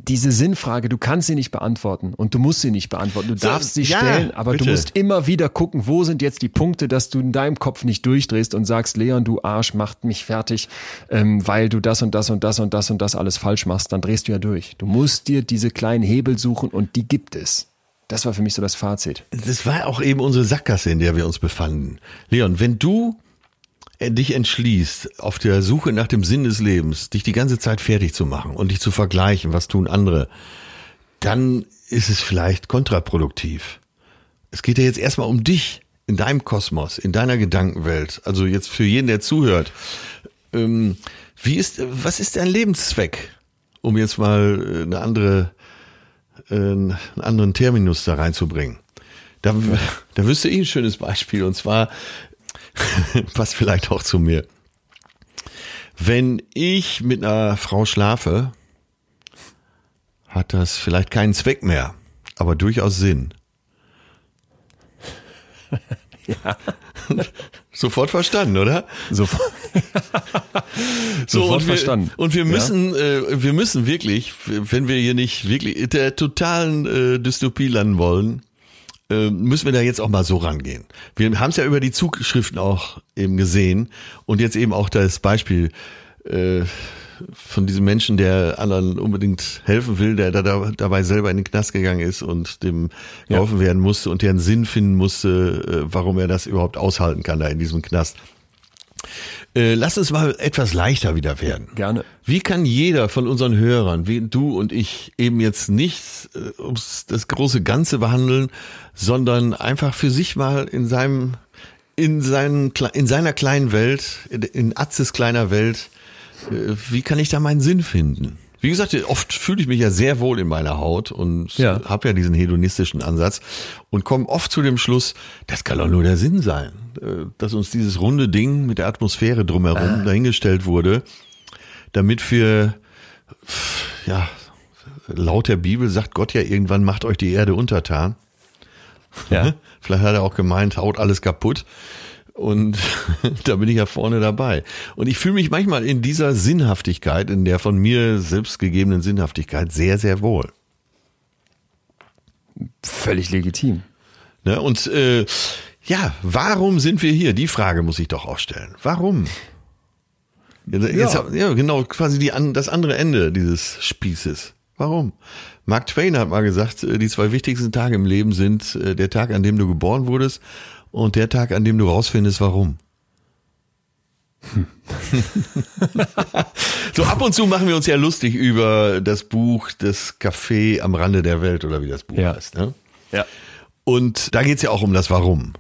diese Sinnfrage, du kannst sie nicht beantworten und du musst sie nicht beantworten. Du so, darfst sie ja, stellen, aber bitte. du musst immer wieder gucken, wo sind jetzt die Punkte, dass du in deinem Kopf nicht durchdrehst und sagst, Leon, du Arsch, macht mich fertig, ähm, weil du das und das und das und das und das alles falsch machst. Dann drehst du ja durch. Du musst dir diese kleinen Hebel suchen und die gibt es. Das war für mich so das Fazit. Das war auch eben unsere Sackgasse, in der wir uns befanden. Leon, wenn du dich entschließt, auf der Suche nach dem Sinn des Lebens, dich die ganze Zeit fertig zu machen und dich zu vergleichen, was tun andere, dann ist es vielleicht kontraproduktiv. Es geht ja jetzt erstmal um dich in deinem Kosmos, in deiner Gedankenwelt. Also jetzt für jeden, der zuhört. Ähm, wie ist, was ist dein Lebenszweck? Um jetzt mal äh, eine andere, äh, einen anderen Terminus da reinzubringen. Da, da wüsste ich ein schönes Beispiel. Und zwar passt vielleicht auch zu mir. Wenn ich mit einer Frau schlafe, hat das vielleicht keinen Zweck mehr, aber durchaus Sinn. ja. Sofort verstanden, oder? Sofort, so, Sofort und wir, verstanden. Und wir müssen, ja? äh, wir müssen wirklich, wenn wir hier nicht wirklich in der totalen äh, Dystopie landen wollen, äh, müssen wir da jetzt auch mal so rangehen. Wir haben es ja über die Zugschriften auch eben gesehen und jetzt eben auch das Beispiel äh, von diesem Menschen, der anderen unbedingt helfen will, der da, dabei selber in den Knast gegangen ist und dem geholfen ja. werden musste und der einen Sinn finden musste, äh, warum er das überhaupt aushalten kann da in diesem Knast. Äh, lass uns mal etwas leichter wieder werden. Gerne. Wie kann jeder von unseren Hörern, wie du und ich, eben jetzt nicht äh, ums das große Ganze behandeln, sondern einfach für sich mal in seinem, in seinen, in seiner kleinen Welt, in Atzes kleiner Welt, äh, wie kann ich da meinen Sinn finden? Wie gesagt, oft fühle ich mich ja sehr wohl in meiner Haut und ja. habe ja diesen hedonistischen Ansatz und komme oft zu dem Schluss, das kann doch nur der Sinn sein, äh, dass uns dieses runde Ding mit der Atmosphäre drumherum ah. dahingestellt wurde, damit wir, ja, laut der Bibel sagt Gott ja irgendwann, macht euch die Erde untertan. Ja. Vielleicht hat er auch gemeint, haut alles kaputt. Und da bin ich ja vorne dabei. Und ich fühle mich manchmal in dieser Sinnhaftigkeit, in der von mir selbst gegebenen Sinnhaftigkeit sehr, sehr wohl. Völlig legitim. Ne? Und äh, ja, warum sind wir hier? Die Frage muss ich doch auch stellen. Warum? Jetzt, ja. ja, genau, quasi die, das andere Ende dieses Spießes. Warum? Mark Twain hat mal gesagt, äh, die zwei wichtigsten Tage im Leben sind äh, der Tag, an dem du geboren wurdest und der Tag, an dem du rausfindest, warum. Hm. so ab und zu machen wir uns ja lustig über das Buch Das Café am Rande der Welt oder wie das Buch ja. heißt. Ne? Ja. Und da geht's ja auch um das Warum.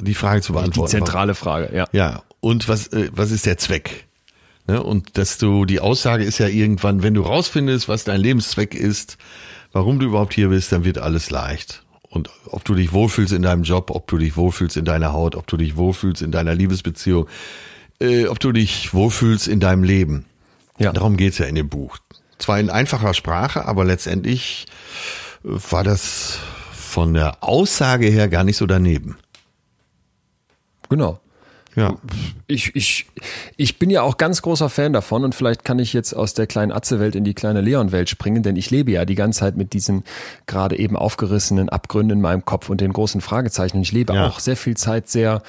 Die Frage zu beantworten. Die zentrale Frage, ja. Ja. Und was, äh, was ist der Zweck? Ne? Und dass du, die Aussage ist ja irgendwann, wenn du rausfindest, was dein Lebenszweck ist, warum du überhaupt hier bist, dann wird alles leicht. Und ob du dich wohlfühlst in deinem Job, ob du dich wohlfühlst in deiner Haut, ob du dich wohlfühlst in deiner Liebesbeziehung, äh, ob du dich wohlfühlst in deinem Leben. Ja. Darum geht's ja in dem Buch. Zwar in einfacher Sprache, aber letztendlich äh, war das von der Aussage her gar nicht so daneben. Genau. Ja. Ich, ich, ich bin ja auch ganz großer Fan davon und vielleicht kann ich jetzt aus der kleinen Atze-Welt in die kleine Leon-Welt springen, denn ich lebe ja die ganze Zeit mit diesen gerade eben aufgerissenen Abgründen in meinem Kopf und den großen Fragezeichen. Ich lebe ja. auch sehr viel Zeit sehr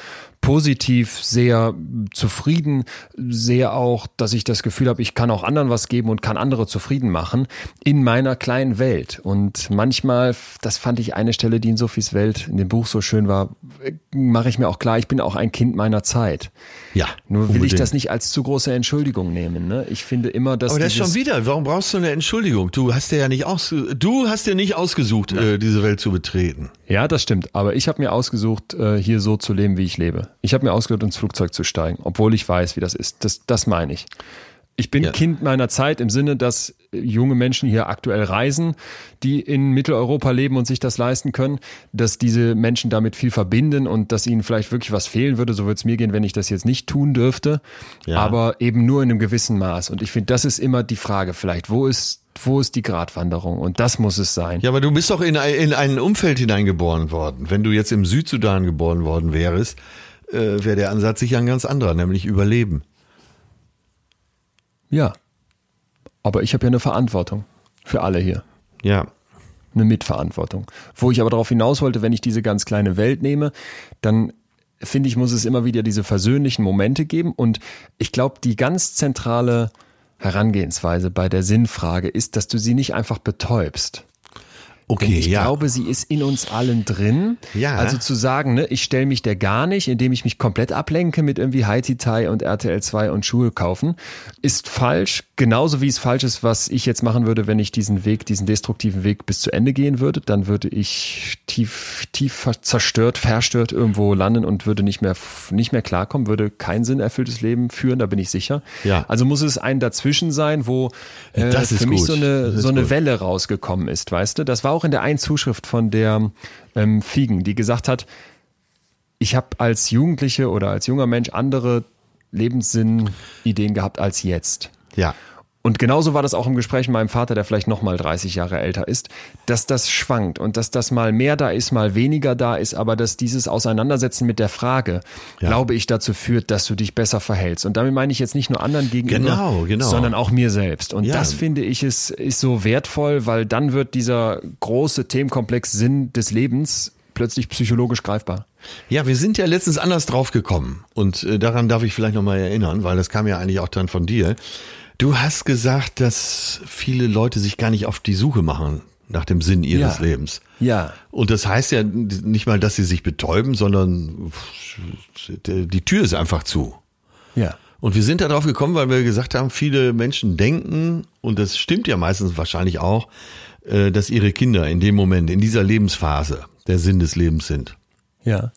positiv, sehr zufrieden, sehr auch, dass ich das Gefühl habe, ich kann auch anderen was geben und kann andere zufrieden machen in meiner kleinen Welt. Und manchmal, das fand ich eine Stelle, die in Sophies Welt in dem Buch so schön war, mache ich mir auch klar, ich bin auch ein Kind meiner Zeit. Ja. Nur will unbedingt. ich das nicht als zu große Entschuldigung nehmen. Ne? Ich finde immer, dass. Aber das schon wieder. Warum brauchst du eine Entschuldigung? Du hast dir ja nicht aus, du hast dir nicht ausgesucht, äh, diese Welt zu betreten. Ja, das stimmt. Aber ich habe mir ausgesucht, äh, hier so zu leben, wie ich lebe. Ich habe mir ausgesucht, ins Flugzeug zu steigen, obwohl ich weiß, wie das ist. Das, das meine ich. Ich bin ja. Kind meiner Zeit im Sinne, dass junge Menschen hier aktuell reisen, die in Mitteleuropa leben und sich das leisten können, dass diese Menschen damit viel verbinden und dass ihnen vielleicht wirklich was fehlen würde. So würde es mir gehen, wenn ich das jetzt nicht tun dürfte. Ja. Aber eben nur in einem gewissen Maß. Und ich finde, das ist immer die Frage vielleicht. Wo ist wo ist die Gratwanderung? Und das muss es sein. Ja, aber du bist doch in, in ein Umfeld hineingeboren worden. Wenn du jetzt im Südsudan geboren worden wärst, äh, wäre der Ansatz sicher ein ganz anderer, nämlich Überleben. Ja. Aber ich habe ja eine Verantwortung für alle hier. Ja. Eine Mitverantwortung. Wo ich aber darauf hinaus wollte, wenn ich diese ganz kleine Welt nehme, dann finde ich, muss es immer wieder diese versöhnlichen Momente geben. Und ich glaube, die ganz zentrale Herangehensweise bei der Sinnfrage ist, dass du sie nicht einfach betäubst. Okay, Denn ich ja. glaube, sie ist in uns allen drin. Ja. Also zu sagen, ne, ich stelle mich der gar nicht, indem ich mich komplett ablenke mit irgendwie Haiti Tai und RTL 2 und Schuhe kaufen, ist falsch. Genauso wie es falsch ist, was ich jetzt machen würde, wenn ich diesen Weg, diesen destruktiven Weg bis zu Ende gehen würde. Dann würde ich tief, tief zerstört, verstört irgendwo landen und würde nicht mehr, nicht mehr klarkommen, würde kein sinn erfülltes Leben führen, da bin ich sicher. Ja. Also muss es ein Dazwischen sein, wo äh, für mich gut. so eine, so eine Welle rausgekommen ist, weißt du? Das war auch in der einen Zuschrift von der ähm, Fiegen, die gesagt hat, ich habe als Jugendliche oder als junger Mensch andere Lebenssinn-Ideen gehabt als jetzt. Ja. Und genauso war das auch im Gespräch mit meinem Vater, der vielleicht noch mal 30 Jahre älter ist, dass das schwankt und dass das mal mehr da ist, mal weniger da ist, aber dass dieses Auseinandersetzen mit der Frage, ja. glaube ich, dazu führt, dass du dich besser verhältst. Und damit meine ich jetzt nicht nur anderen gegenüber, genau, genau. sondern auch mir selbst. Und ja. das finde ich ist, ist so wertvoll, weil dann wird dieser große Themenkomplex Sinn des Lebens plötzlich psychologisch greifbar. Ja, wir sind ja letztens anders drauf gekommen und äh, daran darf ich vielleicht noch mal erinnern, weil das kam ja eigentlich auch dann von dir. Du hast gesagt, dass viele Leute sich gar nicht auf die Suche machen nach dem Sinn ihres ja. Lebens. Ja. Und das heißt ja nicht mal, dass sie sich betäuben, sondern die Tür ist einfach zu. Ja. Und wir sind darauf gekommen, weil wir gesagt haben, viele Menschen denken, und das stimmt ja meistens wahrscheinlich auch, äh, dass ihre Kinder in dem Moment, in dieser Lebensphase der Sinn des Lebens sind. Ja.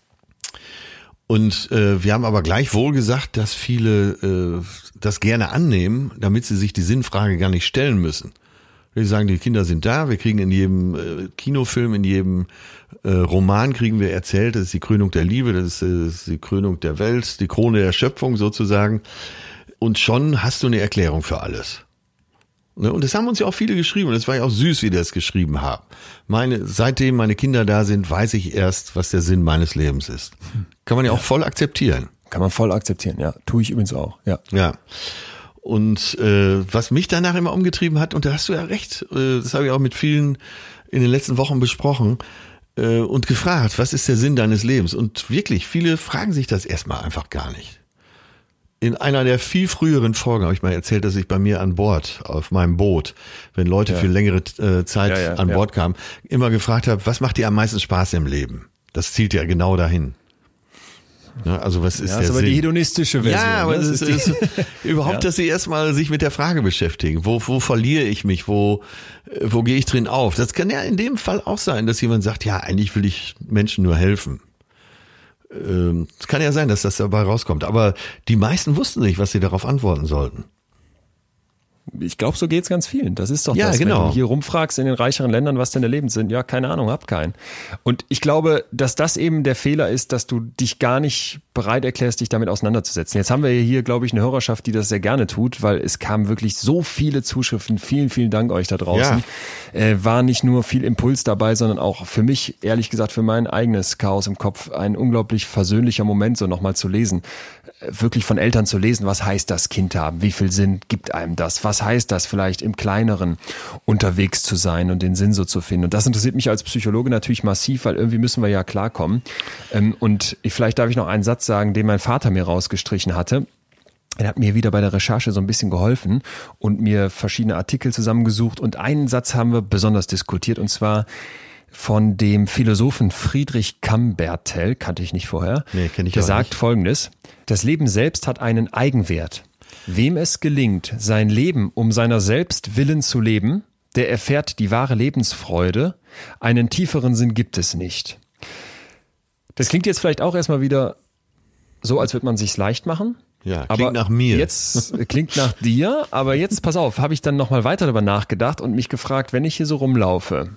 Und äh, wir haben aber gleichwohl gesagt, dass viele äh, das gerne annehmen, damit sie sich die Sinnfrage gar nicht stellen müssen. Wir sagen, die Kinder sind da, wir kriegen in jedem äh, Kinofilm, in jedem äh, Roman kriegen wir erzählt, das ist die Krönung der Liebe, das ist, das ist die Krönung der Welt, die Krone der Schöpfung sozusagen. Und schon hast du eine Erklärung für alles. Ne? Und das haben uns ja auch viele geschrieben. Und es war ja auch süß, wie die das geschrieben haben. Meine, seitdem meine Kinder da sind, weiß ich erst, was der Sinn meines Lebens ist. Kann man ja, ja. auch voll akzeptieren. Kann man voll akzeptieren, ja. Tue ich übrigens auch, ja. Ja. Und äh, was mich danach immer umgetrieben hat, und da hast du ja recht, äh, das habe ich auch mit vielen in den letzten Wochen besprochen äh, und gefragt, was ist der Sinn deines Lebens? Und wirklich, viele fragen sich das erstmal einfach gar nicht in einer der viel früheren Folgen habe ich mal erzählt, dass ich bei mir an Bord auf meinem Boot, wenn Leute ja. für längere äh, Zeit ja, ja, an Bord kamen, immer gefragt habe, was macht dir am meisten Spaß im Leben? Das zielt ja genau dahin. Ja, also was ist ja, das ist aber Sinn? die hedonistische Version. Ja, aber das, ist, ist überhaupt, dass sie erstmal sich mit der Frage beschäftigen. Wo, wo verliere ich mich? Wo, wo gehe ich drin auf? Das kann ja in dem Fall auch sein, dass jemand sagt, ja, eigentlich will ich Menschen nur helfen. Ähm, es kann ja sein, dass das dabei rauskommt. Aber die meisten wussten nicht, was sie darauf antworten sollten. Ich glaube, so geht's ganz vielen. Das ist doch ja, das, genau. wenn du hier rumfragst in den reicheren Ländern, was deine Leben sind. Ja, keine Ahnung, hab keinen. Und ich glaube, dass das eben der Fehler ist, dass du dich gar nicht bereit erklärst, dich damit auseinanderzusetzen. Jetzt haben wir hier, glaube ich, eine Hörerschaft, die das sehr gerne tut, weil es kamen wirklich so viele Zuschriften. Vielen, vielen Dank euch da draußen. Ja. Äh, war nicht nur viel Impuls dabei, sondern auch für mich, ehrlich gesagt, für mein eigenes Chaos im Kopf ein unglaublich versöhnlicher Moment, so nochmal zu lesen. Äh, wirklich von Eltern zu lesen, was heißt das Kind haben? Wie viel Sinn gibt einem das? Was was heißt das vielleicht im Kleineren unterwegs zu sein und den Sinn so zu finden. Und das interessiert mich als Psychologe natürlich massiv, weil irgendwie müssen wir ja klarkommen. Ähm, und vielleicht darf ich noch einen Satz sagen, den mein Vater mir rausgestrichen hatte. Er hat mir wieder bei der Recherche so ein bisschen geholfen und mir verschiedene Artikel zusammengesucht. Und einen Satz haben wir besonders diskutiert, und zwar von dem Philosophen Friedrich Kambertel, kannte ich nicht vorher. Nee, ich Der auch sagt nicht. folgendes. Das Leben selbst hat einen Eigenwert. Wem es gelingt, sein Leben um seiner selbst willen zu leben, der erfährt die wahre Lebensfreude. Einen tieferen Sinn gibt es nicht. Das klingt jetzt vielleicht auch erstmal wieder so, als würde man sich's leicht machen. Ja, klingt aber nach mir. Jetzt äh, klingt nach dir, aber jetzt pass auf, habe ich dann nochmal weiter darüber nachgedacht und mich gefragt, wenn ich hier so rumlaufe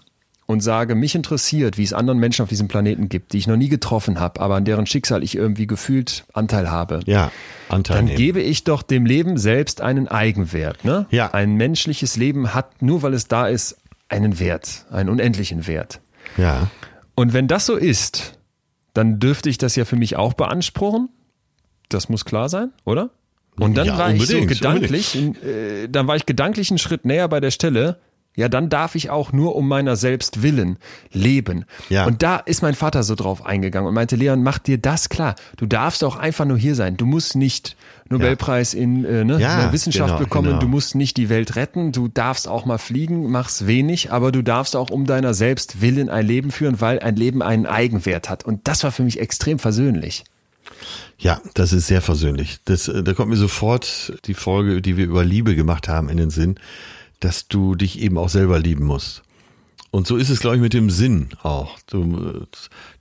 und sage, mich interessiert, wie es anderen Menschen auf diesem Planeten gibt, die ich noch nie getroffen habe, aber an deren Schicksal ich irgendwie gefühlt Anteil habe. Ja, Anteil Dann nehmen. gebe ich doch dem Leben selbst einen Eigenwert. Ne? Ja. Ein menschliches Leben hat, nur weil es da ist, einen Wert, einen unendlichen Wert. Ja, Und wenn das so ist, dann dürfte ich das ja für mich auch beanspruchen. Das muss klar sein, oder? Und dann Ja, war ich so gedanklich, äh, dann war ich gedanklich einen Schritt näher bei der Stelle. Ja, dann darf ich auch nur um meiner selbst willen leben. Ja. Und da ist mein Vater so drauf eingegangen und meinte, Leon, mach dir das klar. Du darfst auch einfach nur hier sein. Du musst nicht Nobelpreis in, äh, ne, Ja, in der Wissenschaft genau, bekommen. genau. Du musst nicht die Welt retten. Du darfst auch mal fliegen, mach's wenig, aber du darfst auch um deiner selbst willen ein Leben führen, weil ein Leben einen Eigenwert hat. Und das war für mich extrem versöhnlich. ja, das ist sehr versöhnlich. Das, äh, da kommt mir sofort die Folge, die wir über Liebe gemacht haben, in den Sinn, dass du dich eben auch selber lieben musst. Und so ist es, glaube ich, mit dem Sinn auch. Du,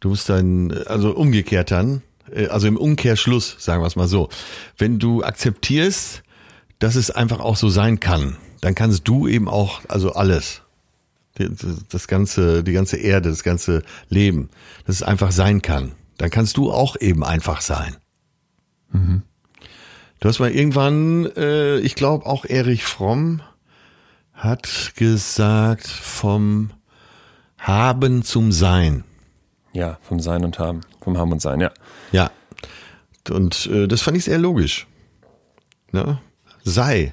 du musst dann, also umgekehrt dann, äh, also im Umkehrschluss, sagen wir es mal so, wenn du akzeptierst, dass es einfach auch so sein kann, dann kannst du eben auch, also alles, das ganze, die ganze Erde, das ganze Leben, dass es einfach sein kann, dann kannst du auch eben einfach sein. Du hast mal irgendwann, äh, ich glaube auch Erich Fromm hat gesagt vom Haben zum Sein. Ja, vom Sein und Haben, vom Haben und Sein, ja. Ja. Und äh, das fand ich sehr logisch. Ne? Sei.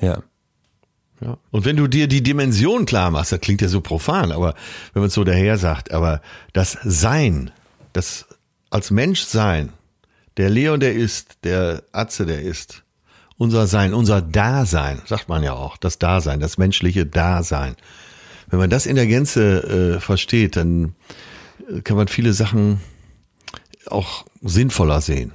Ja. Ja. Und wenn du dir die Dimension klar machst, das klingt ja so profan, aber wenn man es so daher sagt, aber das Sein, das als Mensch sein, der Leon, der ist, der Atze, der ist, unser Sein, unser Dasein, sagt man ja auch, das Dasein, das menschliche Dasein. Wenn man das in der Gänze äh, versteht, dann äh, kann man viele Sachen auch sinnvoller sehen.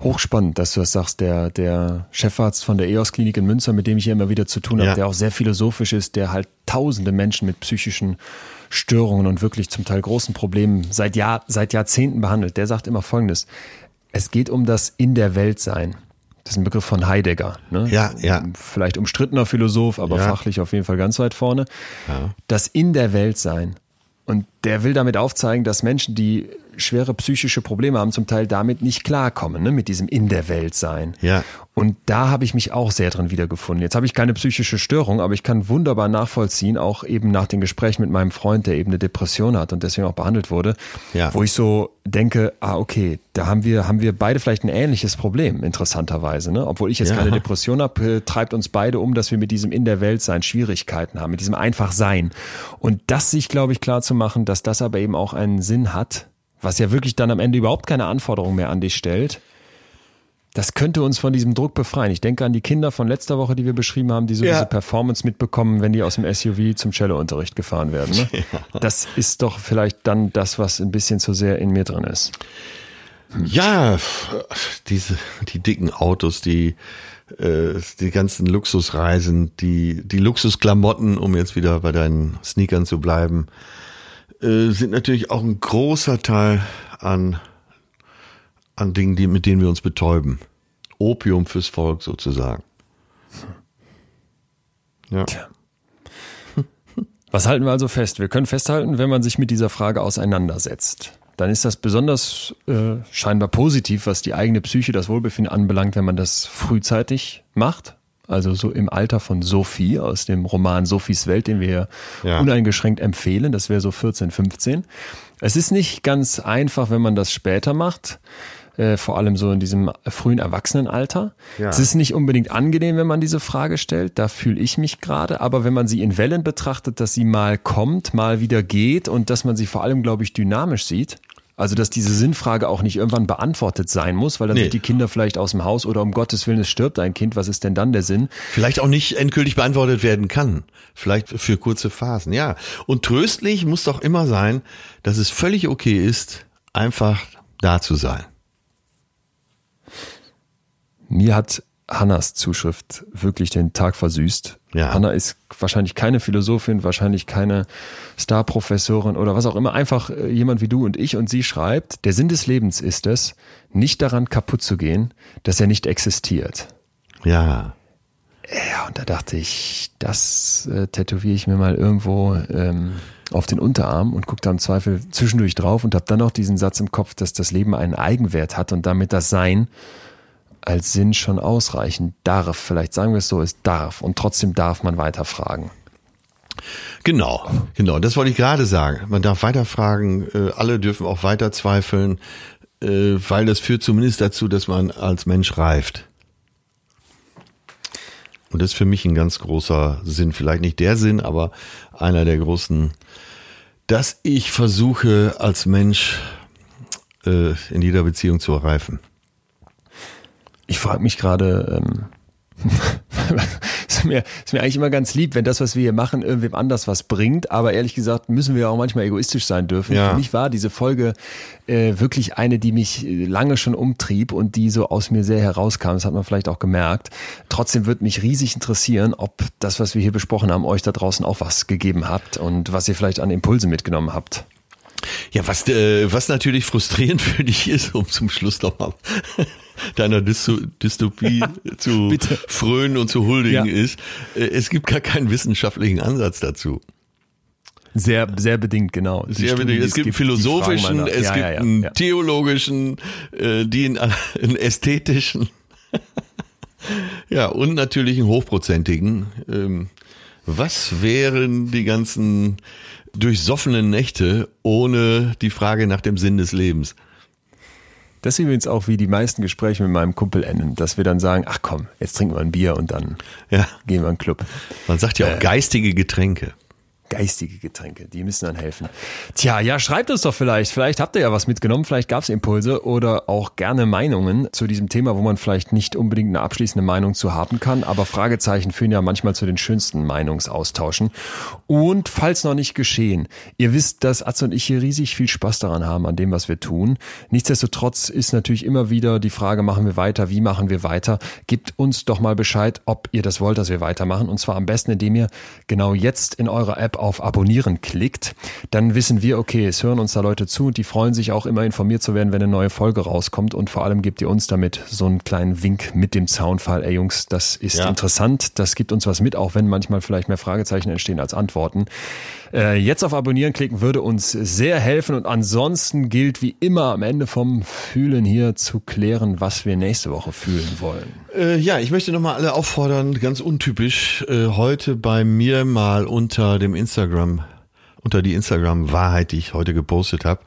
Hochspannend, dass du das sagst. Der, der Chefarzt von der EOS-Klinik in Münster, mit dem ich hier immer wieder zu tun habe, Ja. der auch sehr philosophisch ist, der halt tausende Menschen mit psychischen Störungen und wirklich zum Teil großen Problemen seit, Jahr, seit Jahrzehnten behandelt, der sagt immer Folgendes. Es geht um das In der Welt sein. Das ist ein Begriff von Heidegger. Ne? Ja, ja. Vielleicht umstrittener Philosoph, aber Ja. fachlich auf jeden Fall ganz weit vorne. Das In der Welt sein. Und der will damit aufzeigen, dass Menschen, die schwere psychische Probleme haben, zum Teil damit nicht klarkommen, ne? mit diesem in der Welt sein. Ja. Und da habe ich mich auch sehr drin wiedergefunden. Jetzt habe ich keine psychische Störung, aber ich kann wunderbar nachvollziehen, auch eben nach den Gesprächen mit meinem Freund, der eben eine Depression hat und deswegen auch behandelt wurde, Ja. wo ich so denke, ah, okay, da haben wir, haben wir beide vielleicht ein ähnliches Problem, interessanterweise. Ne? Obwohl ich jetzt Ja. keine Depression habe, äh, treibt uns beide um, dass wir mit diesem in der Welt sein Schwierigkeiten haben, mit diesem einfach sein. Und das sich, glaube ich, klar zu machen, dass das aber eben auch einen Sinn hat, was ja wirklich dann am Ende überhaupt keine Anforderungen mehr an dich stellt. Das könnte uns von diesem Druck befreien. Ich denke an die Kinder von letzter Woche, die wir beschrieben haben, die so Ja. diese Performance mitbekommen, wenn die aus dem SUV zum Cellounterricht gefahren werden. Ne? Das ist doch vielleicht dann das, was ein bisschen zu sehr in mir drin ist. Ja, diese, die dicken Autos, die, äh, die ganzen Luxusreisen, die, die Luxusklamotten, um jetzt wieder bei deinen Sneakern zu bleiben, äh, sind natürlich auch ein großer Teil an, an Dingen, die, mit denen wir uns betäuben. Opium fürs Volk sozusagen. Ja. Tja. Was halten wir also fest? Wir können festhalten, wenn man sich mit dieser Frage auseinandersetzt, dann ist das besonders äh, scheinbar positiv, was die eigene Psyche, das Wohlbefinden anbelangt, wenn man das frühzeitig macht. Also so im Alter von Sophie aus dem Roman Sophies Welt, den wir Ja. uneingeschränkt empfehlen. Das wäre so 14, 15. Es ist nicht ganz einfach, wenn man das später macht, äh, vor allem so in diesem frühen Erwachsenenalter. Ja. Es ist nicht unbedingt angenehm, wenn man diese Frage stellt, da fühle ich mich gerade, aber wenn man sie in Wellen betrachtet, dass sie mal kommt, mal wieder geht und dass man sie vor allem, glaube ich, dynamisch sieht, also, dass diese Sinnfrage auch nicht irgendwann beantwortet sein muss, weil dann Nee. sind die Kinder vielleicht aus dem Haus oder um Gottes Willen, es stirbt ein Kind, was ist denn dann der Sinn? Vielleicht auch nicht endgültig beantwortet werden kann. Vielleicht für kurze Phasen, ja. Und tröstlich muss doch immer sein, dass es völlig okay ist, einfach da zu sein. Mir hat Hannas Zuschrift wirklich den Tag versüßt. Ja. Hanna ist wahrscheinlich keine Philosophin, wahrscheinlich keine Starprofessorin oder was auch immer, einfach äh, jemand wie du und ich und sie schreibt, der Sinn des Lebens ist es, nicht daran kaputt zu gehen, dass er nicht existiert. Ja. Ja, und da dachte ich, das äh, tätowiere ich mir mal irgendwo ähm, auf den Unterarm und gucke da im Zweifel zwischendurch drauf und habe dann auch diesen Satz im Kopf, dass das Leben einen Eigenwert hat und damit das Sein als Sinn schon ausreichen darf. Vielleicht sagen wir es so, es darf und trotzdem darf man weiterfragen. Genau, genau. Das wollte ich gerade sagen. Man darf weiterfragen, äh, alle dürfen auch weiter zweifeln, äh, weil das führt zumindest dazu, dass man als Mensch reift. Und das ist für mich ein ganz großer Sinn. Vielleicht nicht der Sinn, aber einer der großen, dass ich versuche, als Mensch äh, in jeder Beziehung zu reifen. Ich frage mich gerade, ähm, ist, mir, ist mir eigentlich immer ganz lieb, wenn das, was wir hier machen, irgendwem anders was bringt. Aber ehrlich gesagt müssen wir auch manchmal egoistisch sein dürfen. Ja. Für mich war diese Folge äh, wirklich eine, die mich äh, lange schon umtrieb und die so aus mir sehr herauskam. Das hat man vielleicht auch gemerkt. Trotzdem wird mich riesig interessieren, ob das, was wir hier besprochen haben, euch da draußen auch was gegeben habt und was ihr vielleicht an Impulse mitgenommen habt. Ja, was, äh, was natürlich frustrierend für dich ist, um zum Schluss nochmal deiner Dysto Dystopie zu Bitte. frönen und zu huldigen Ja. ist, äh, es gibt gar keinen wissenschaftlichen Ansatz dazu. Sehr, sehr bedingt, genau. Die Sehr Studien, bedingt. es gibt einen philosophischen, es Ja, gibt ja, einen theologischen, äh, die einen, einen ästhetischen, ja, und natürlich einen hochprozentigen. Ähm, was wären die ganzen durchsoffenen Nächte ohne die Frage nach dem Sinn des Lebens? Das ist übrigens auch, wie die meisten Gespräche mit meinem Kumpel enden, dass wir dann sagen, ach komm, jetzt trinken wir ein Bier und dann Ja, gehen wir in den Club. man sagt ja auch geistige Getränke. Geistige Getränke, die müssen dann helfen. Tja, ja, schreibt uns doch vielleicht. Vielleicht habt ihr ja was mitgenommen, vielleicht gab es Impulse oder auch gerne Meinungen zu diesem Thema, wo man vielleicht nicht unbedingt eine abschließende Meinung zu haben kann, aber Fragezeichen führen ja manchmal zu den schönsten Meinungsaustauschen. Und falls noch nicht geschehen, ihr wisst, dass Atze und ich hier riesig viel Spaß daran haben, an dem, was wir tun. Nichtsdestotrotz ist natürlich immer wieder die Frage, machen wir weiter, wie machen wir weiter? Gebt uns doch mal Bescheid, ob ihr das wollt, dass wir weitermachen. Und zwar am besten, indem ihr genau jetzt in eurer App auf Abonnieren klickt. Dann wissen wir, okay, es hören uns da Leute zu und die freuen sich auch immer informiert zu werden, wenn eine neue Folge rauskommt. Und vor allem gebt ihr uns damit so einen kleinen Wink mit dem Soundfall. Ey Jungs, das ist Ja. interessant. Das gibt uns was mit, auch wenn manchmal vielleicht mehr Fragezeichen entstehen als Antworten. Äh, jetzt auf Abonnieren klicken würde uns sehr helfen. Und ansonsten gilt wie immer am Ende vom Fühlen hier zu klären, was wir nächste Woche fühlen wollen. Äh, ja, ich möchte nochmal alle auffordern, ganz untypisch, äh, heute bei mir mal unter dem Instagram, unter die Instagram-Wahrheit, die ich heute gepostet habe,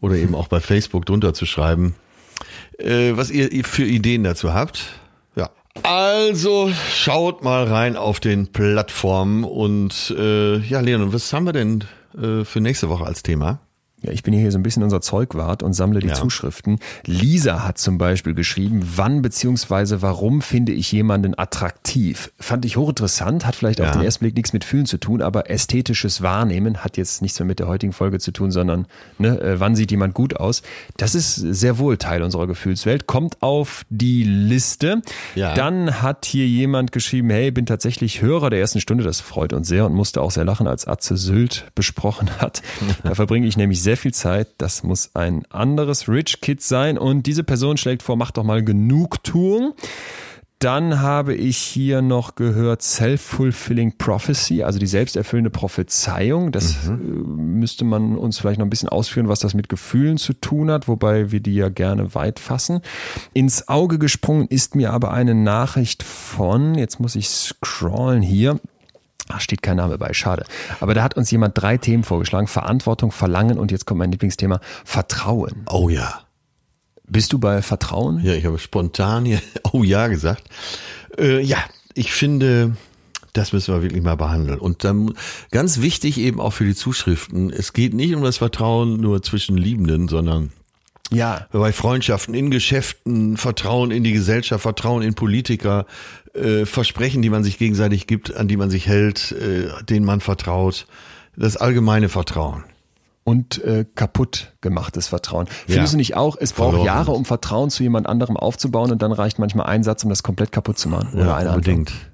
oder eben auch bei Facebook drunter zu schreiben, äh, was ihr ihr für Ideen dazu habt. Also schaut mal rein auf den Plattformen und äh, ja, Leon, was haben wir denn äh, für nächste Woche als Thema? Ja, ich bin hier so ein bisschen unser Zeugwart und sammle die Ja. Zuschriften. Lisa hat zum Beispiel geschrieben, wann beziehungsweise warum finde ich jemanden attraktiv? Fand ich hochinteressant, hat vielleicht auf Ja. den ersten Blick nichts mit Fühlen zu tun, aber ästhetisches Wahrnehmen hat jetzt nichts mehr mit der heutigen Folge zu tun, sondern ne, äh, wann sieht jemand gut aus? Das ist sehr wohl Teil unserer Gefühlswelt, kommt auf die Liste. Ja. Dann hat hier jemand geschrieben, hey, bin tatsächlich Hörer der ersten Stunde, das freut uns sehr und musste auch sehr lachen, als Atze Sylt besprochen hat. Da verbringe ich nämlich sehr viel Zeit. Das muss ein anderes Rich Kid sein. Und diese Person schlägt vor, macht doch mal Genugtuung. Dann habe ich hier noch gehört Self-Fulfilling Prophecy, also die selbsterfüllende Prophezeiung. Das äh, müsste man uns vielleicht noch ein bisschen ausführen, was das mit Gefühlen zu tun hat, wobei wir die ja gerne weit fassen. Ins Auge gesprungen ist mir aber eine Nachricht von, jetzt muss ich scrollen hier, Ach, steht kein Name bei, schade. Aber da hat uns jemand drei Themen vorgeschlagen. Verantwortung, Verlangen und jetzt kommt mein Lieblingsthema, Vertrauen. Oh ja. Bist du bei Vertrauen? Ja, ich habe spontan hier Oh ja gesagt. Äh, ja, ich finde, das müssen wir wirklich mal behandeln. Und dann ganz wichtig eben auch für die Zuschriften, es geht nicht um das Vertrauen nur zwischen Liebenden, sondern ja. bei Freundschaften, in Geschäften, Vertrauen in die Gesellschaft, Vertrauen in Politiker, äh, Versprechen, die man sich gegenseitig gibt, an die man sich hält, äh, denen man vertraut, das allgemeine Vertrauen und äh, kaputt gemachtes Vertrauen. Findest ja. du nicht auch, es braucht Verloren. Jahre, um Vertrauen zu jemand anderem aufzubauen und dann reicht manchmal ein Satz, um das komplett kaputt zu machen? Oder eine unbedingt. Antwort.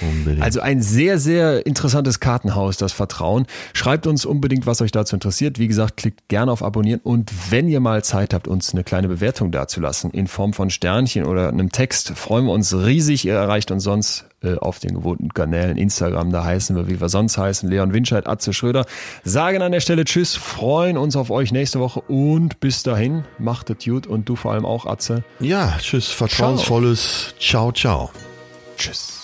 Unbedingt. Also ein sehr, sehr interessantes Kartenhaus, das Vertrauen. Schreibt uns unbedingt, was euch dazu interessiert. Wie gesagt, klickt gerne auf Abonnieren und wenn ihr mal Zeit habt, uns eine kleine Bewertung dazulassen in Form von Sternchen oder einem Text, freuen wir uns riesig. Ihr erreicht uns sonst äh, auf den gewohnten Kanälen Instagram, da heißen wir, wie wir sonst heißen, Leon Winscheid, Atze Schröder. Sagen an der Stelle Tschüss, freuen uns auf euch nächste Woche und bis dahin, macht es gut und du vor allem auch, Atze. Ja, tschüss, vertrauensvolles Ciao, ciao. Tschüss.